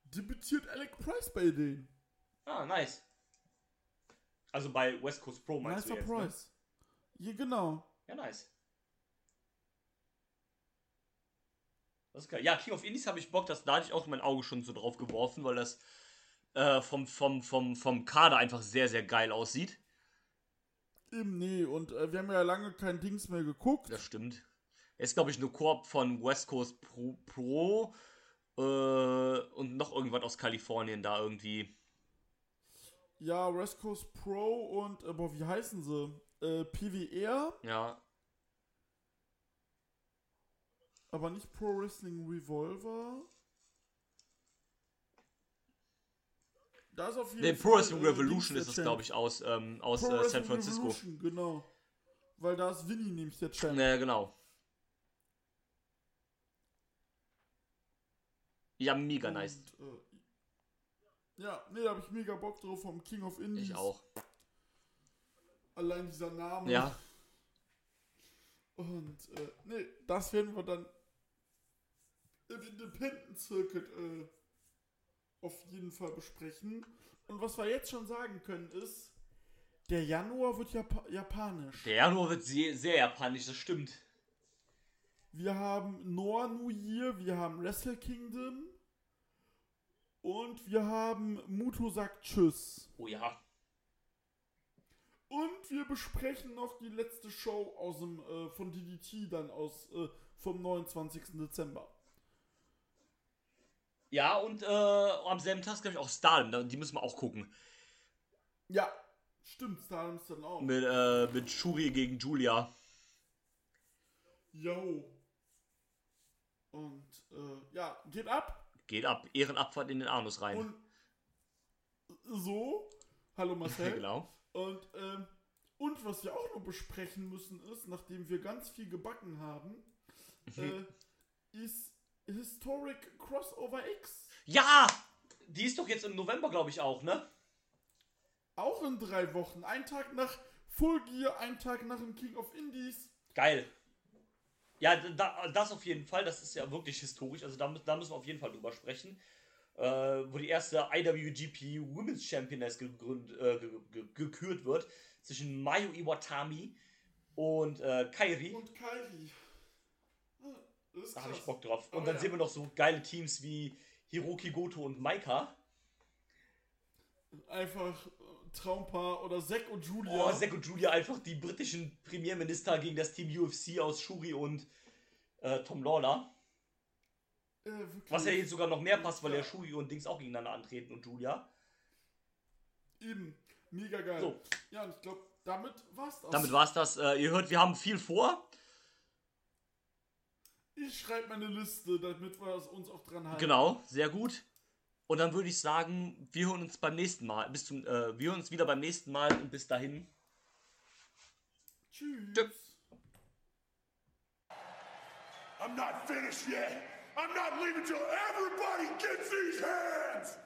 [SPEAKER 3] debütiert Alec Price bei denen.
[SPEAKER 4] Ah, nice. Also bei West Coast Pro meinst
[SPEAKER 3] Nicer
[SPEAKER 4] du jetzt,
[SPEAKER 3] Price. Ja, genau.
[SPEAKER 4] Ne? Ja, nice. Das ist geil. Ja, King of Indies habe ich Bock, das, da hatte ich auch mein Auge schon so drauf geworfen, weil das äh, vom, vom, vom, vom Kader einfach sehr, sehr geil aussieht.
[SPEAKER 3] Eben, nee. Und äh, wir haben ja lange kein Dings mehr geguckt.
[SPEAKER 4] Das stimmt. Er ist, glaube ich, eine Koop von West Coast Pro, Pro äh, und noch irgendwas aus Kalifornien da irgendwie.
[SPEAKER 3] Ja, West Coast Pro und, äh, boah, wie heißen sie? Äh, PWR,
[SPEAKER 4] Ja,
[SPEAKER 3] aber nicht Pro Wrestling Revolver. Da ist auf jeden
[SPEAKER 4] Nee,
[SPEAKER 3] Fall.
[SPEAKER 4] Pro Wrestling Revolution ist es, glaube ich, aus, ähm, aus äh, San Francisco.
[SPEAKER 3] Revolution, genau. Weil da ist Winnie nämlich der Champ.
[SPEAKER 4] Ja, genau. Ja, mega nice.
[SPEAKER 3] Und, äh, ja, nee, da habe ich mega Bock drauf vom King of Indies.
[SPEAKER 4] Ich auch.
[SPEAKER 3] Allein dieser Name.
[SPEAKER 4] Ja,
[SPEAKER 3] Und, äh, nee, das werden wir dann im Independent Circuit äh, auf jeden Fall besprechen. Und was wir jetzt schon sagen können ist, der Januar wird Japa japanisch.
[SPEAKER 4] der Januar wird sehr, sehr japanisch, das stimmt.
[SPEAKER 3] Wir haben Noah New Year, wir haben Wrestle Kingdom und wir haben Muto sagt Tschüss.
[SPEAKER 4] Oh ja.
[SPEAKER 3] Und wir besprechen noch die letzte Show aus dem, äh, von DDT dann aus äh, vom 29. Dezember.
[SPEAKER 4] Ja, und äh, am selben Tag, glaube ich, auch Stardom, da- die müssen wir auch gucken.
[SPEAKER 3] Ja, stimmt, Stardom ist dann auch.
[SPEAKER 4] Mit, äh, mit Shuri gegen Julia.
[SPEAKER 3] Yo. Und äh, ja, geht ab.
[SPEAKER 4] Geht ab. Ehrenabfahrt in den Anus rein.
[SPEAKER 3] Und so. Hallo Marcel.
[SPEAKER 4] genau.
[SPEAKER 3] Und, ähm, und was wir auch noch besprechen müssen ist, nachdem wir ganz viel gebacken haben,
[SPEAKER 4] Mhm.
[SPEAKER 3] äh, ist Historic Crossover X.
[SPEAKER 4] Ja! Die ist doch jetzt im November, glaube ich, auch, ne?
[SPEAKER 3] Auch in drei Wochen. Ein Tag nach Full Gear, ein Tag nach dem King of Indies.
[SPEAKER 4] Geil. Ja, da, das auf jeden Fall. Das ist ja wirklich historisch. Also da, da müssen wir auf jeden Fall drüber sprechen. Äh, wo die erste IWGP Women's Championess gegründ, äh, ge, ge, gekürt wird. Zwischen Mayu Iwatani und äh, Kairi.
[SPEAKER 3] Und Kairi.
[SPEAKER 4] Da habe ich. Bock drauf. Und
[SPEAKER 3] Aber
[SPEAKER 4] dann
[SPEAKER 3] ja.
[SPEAKER 4] sehen wir noch so geile Teams wie Hiroki Goto und Maika.
[SPEAKER 3] Einfach äh, Traumpaar oder Zack und Julia.
[SPEAKER 4] Oh, Zack und Julia einfach die britischen Premierminister gegen das Team UFC aus Shuri und äh, Tom Lawler.
[SPEAKER 3] Äh.
[SPEAKER 4] Was ja jetzt sogar noch mehr passt, weil ja Shuri und Dings auch gegeneinander antreten und Julia.
[SPEAKER 3] Eben. Mega geil.
[SPEAKER 4] So.
[SPEAKER 3] Ja, und ich glaube, damit war's das.
[SPEAKER 4] Damit war's das. Äh, ihr hört, wir haben viel vor.
[SPEAKER 3] Ich schreibe meine Liste, damit wir es uns auch dran halten.
[SPEAKER 4] Genau, sehr gut. Und dann würde ich sagen, wir hören uns beim nächsten Mal. Bis zum, äh, wir hören uns wieder beim nächsten Mal und bis dahin.
[SPEAKER 3] Tschüss.
[SPEAKER 4] Tschüss.
[SPEAKER 2] I'm not finished yet. I'm not leaving till everybody gets these hands.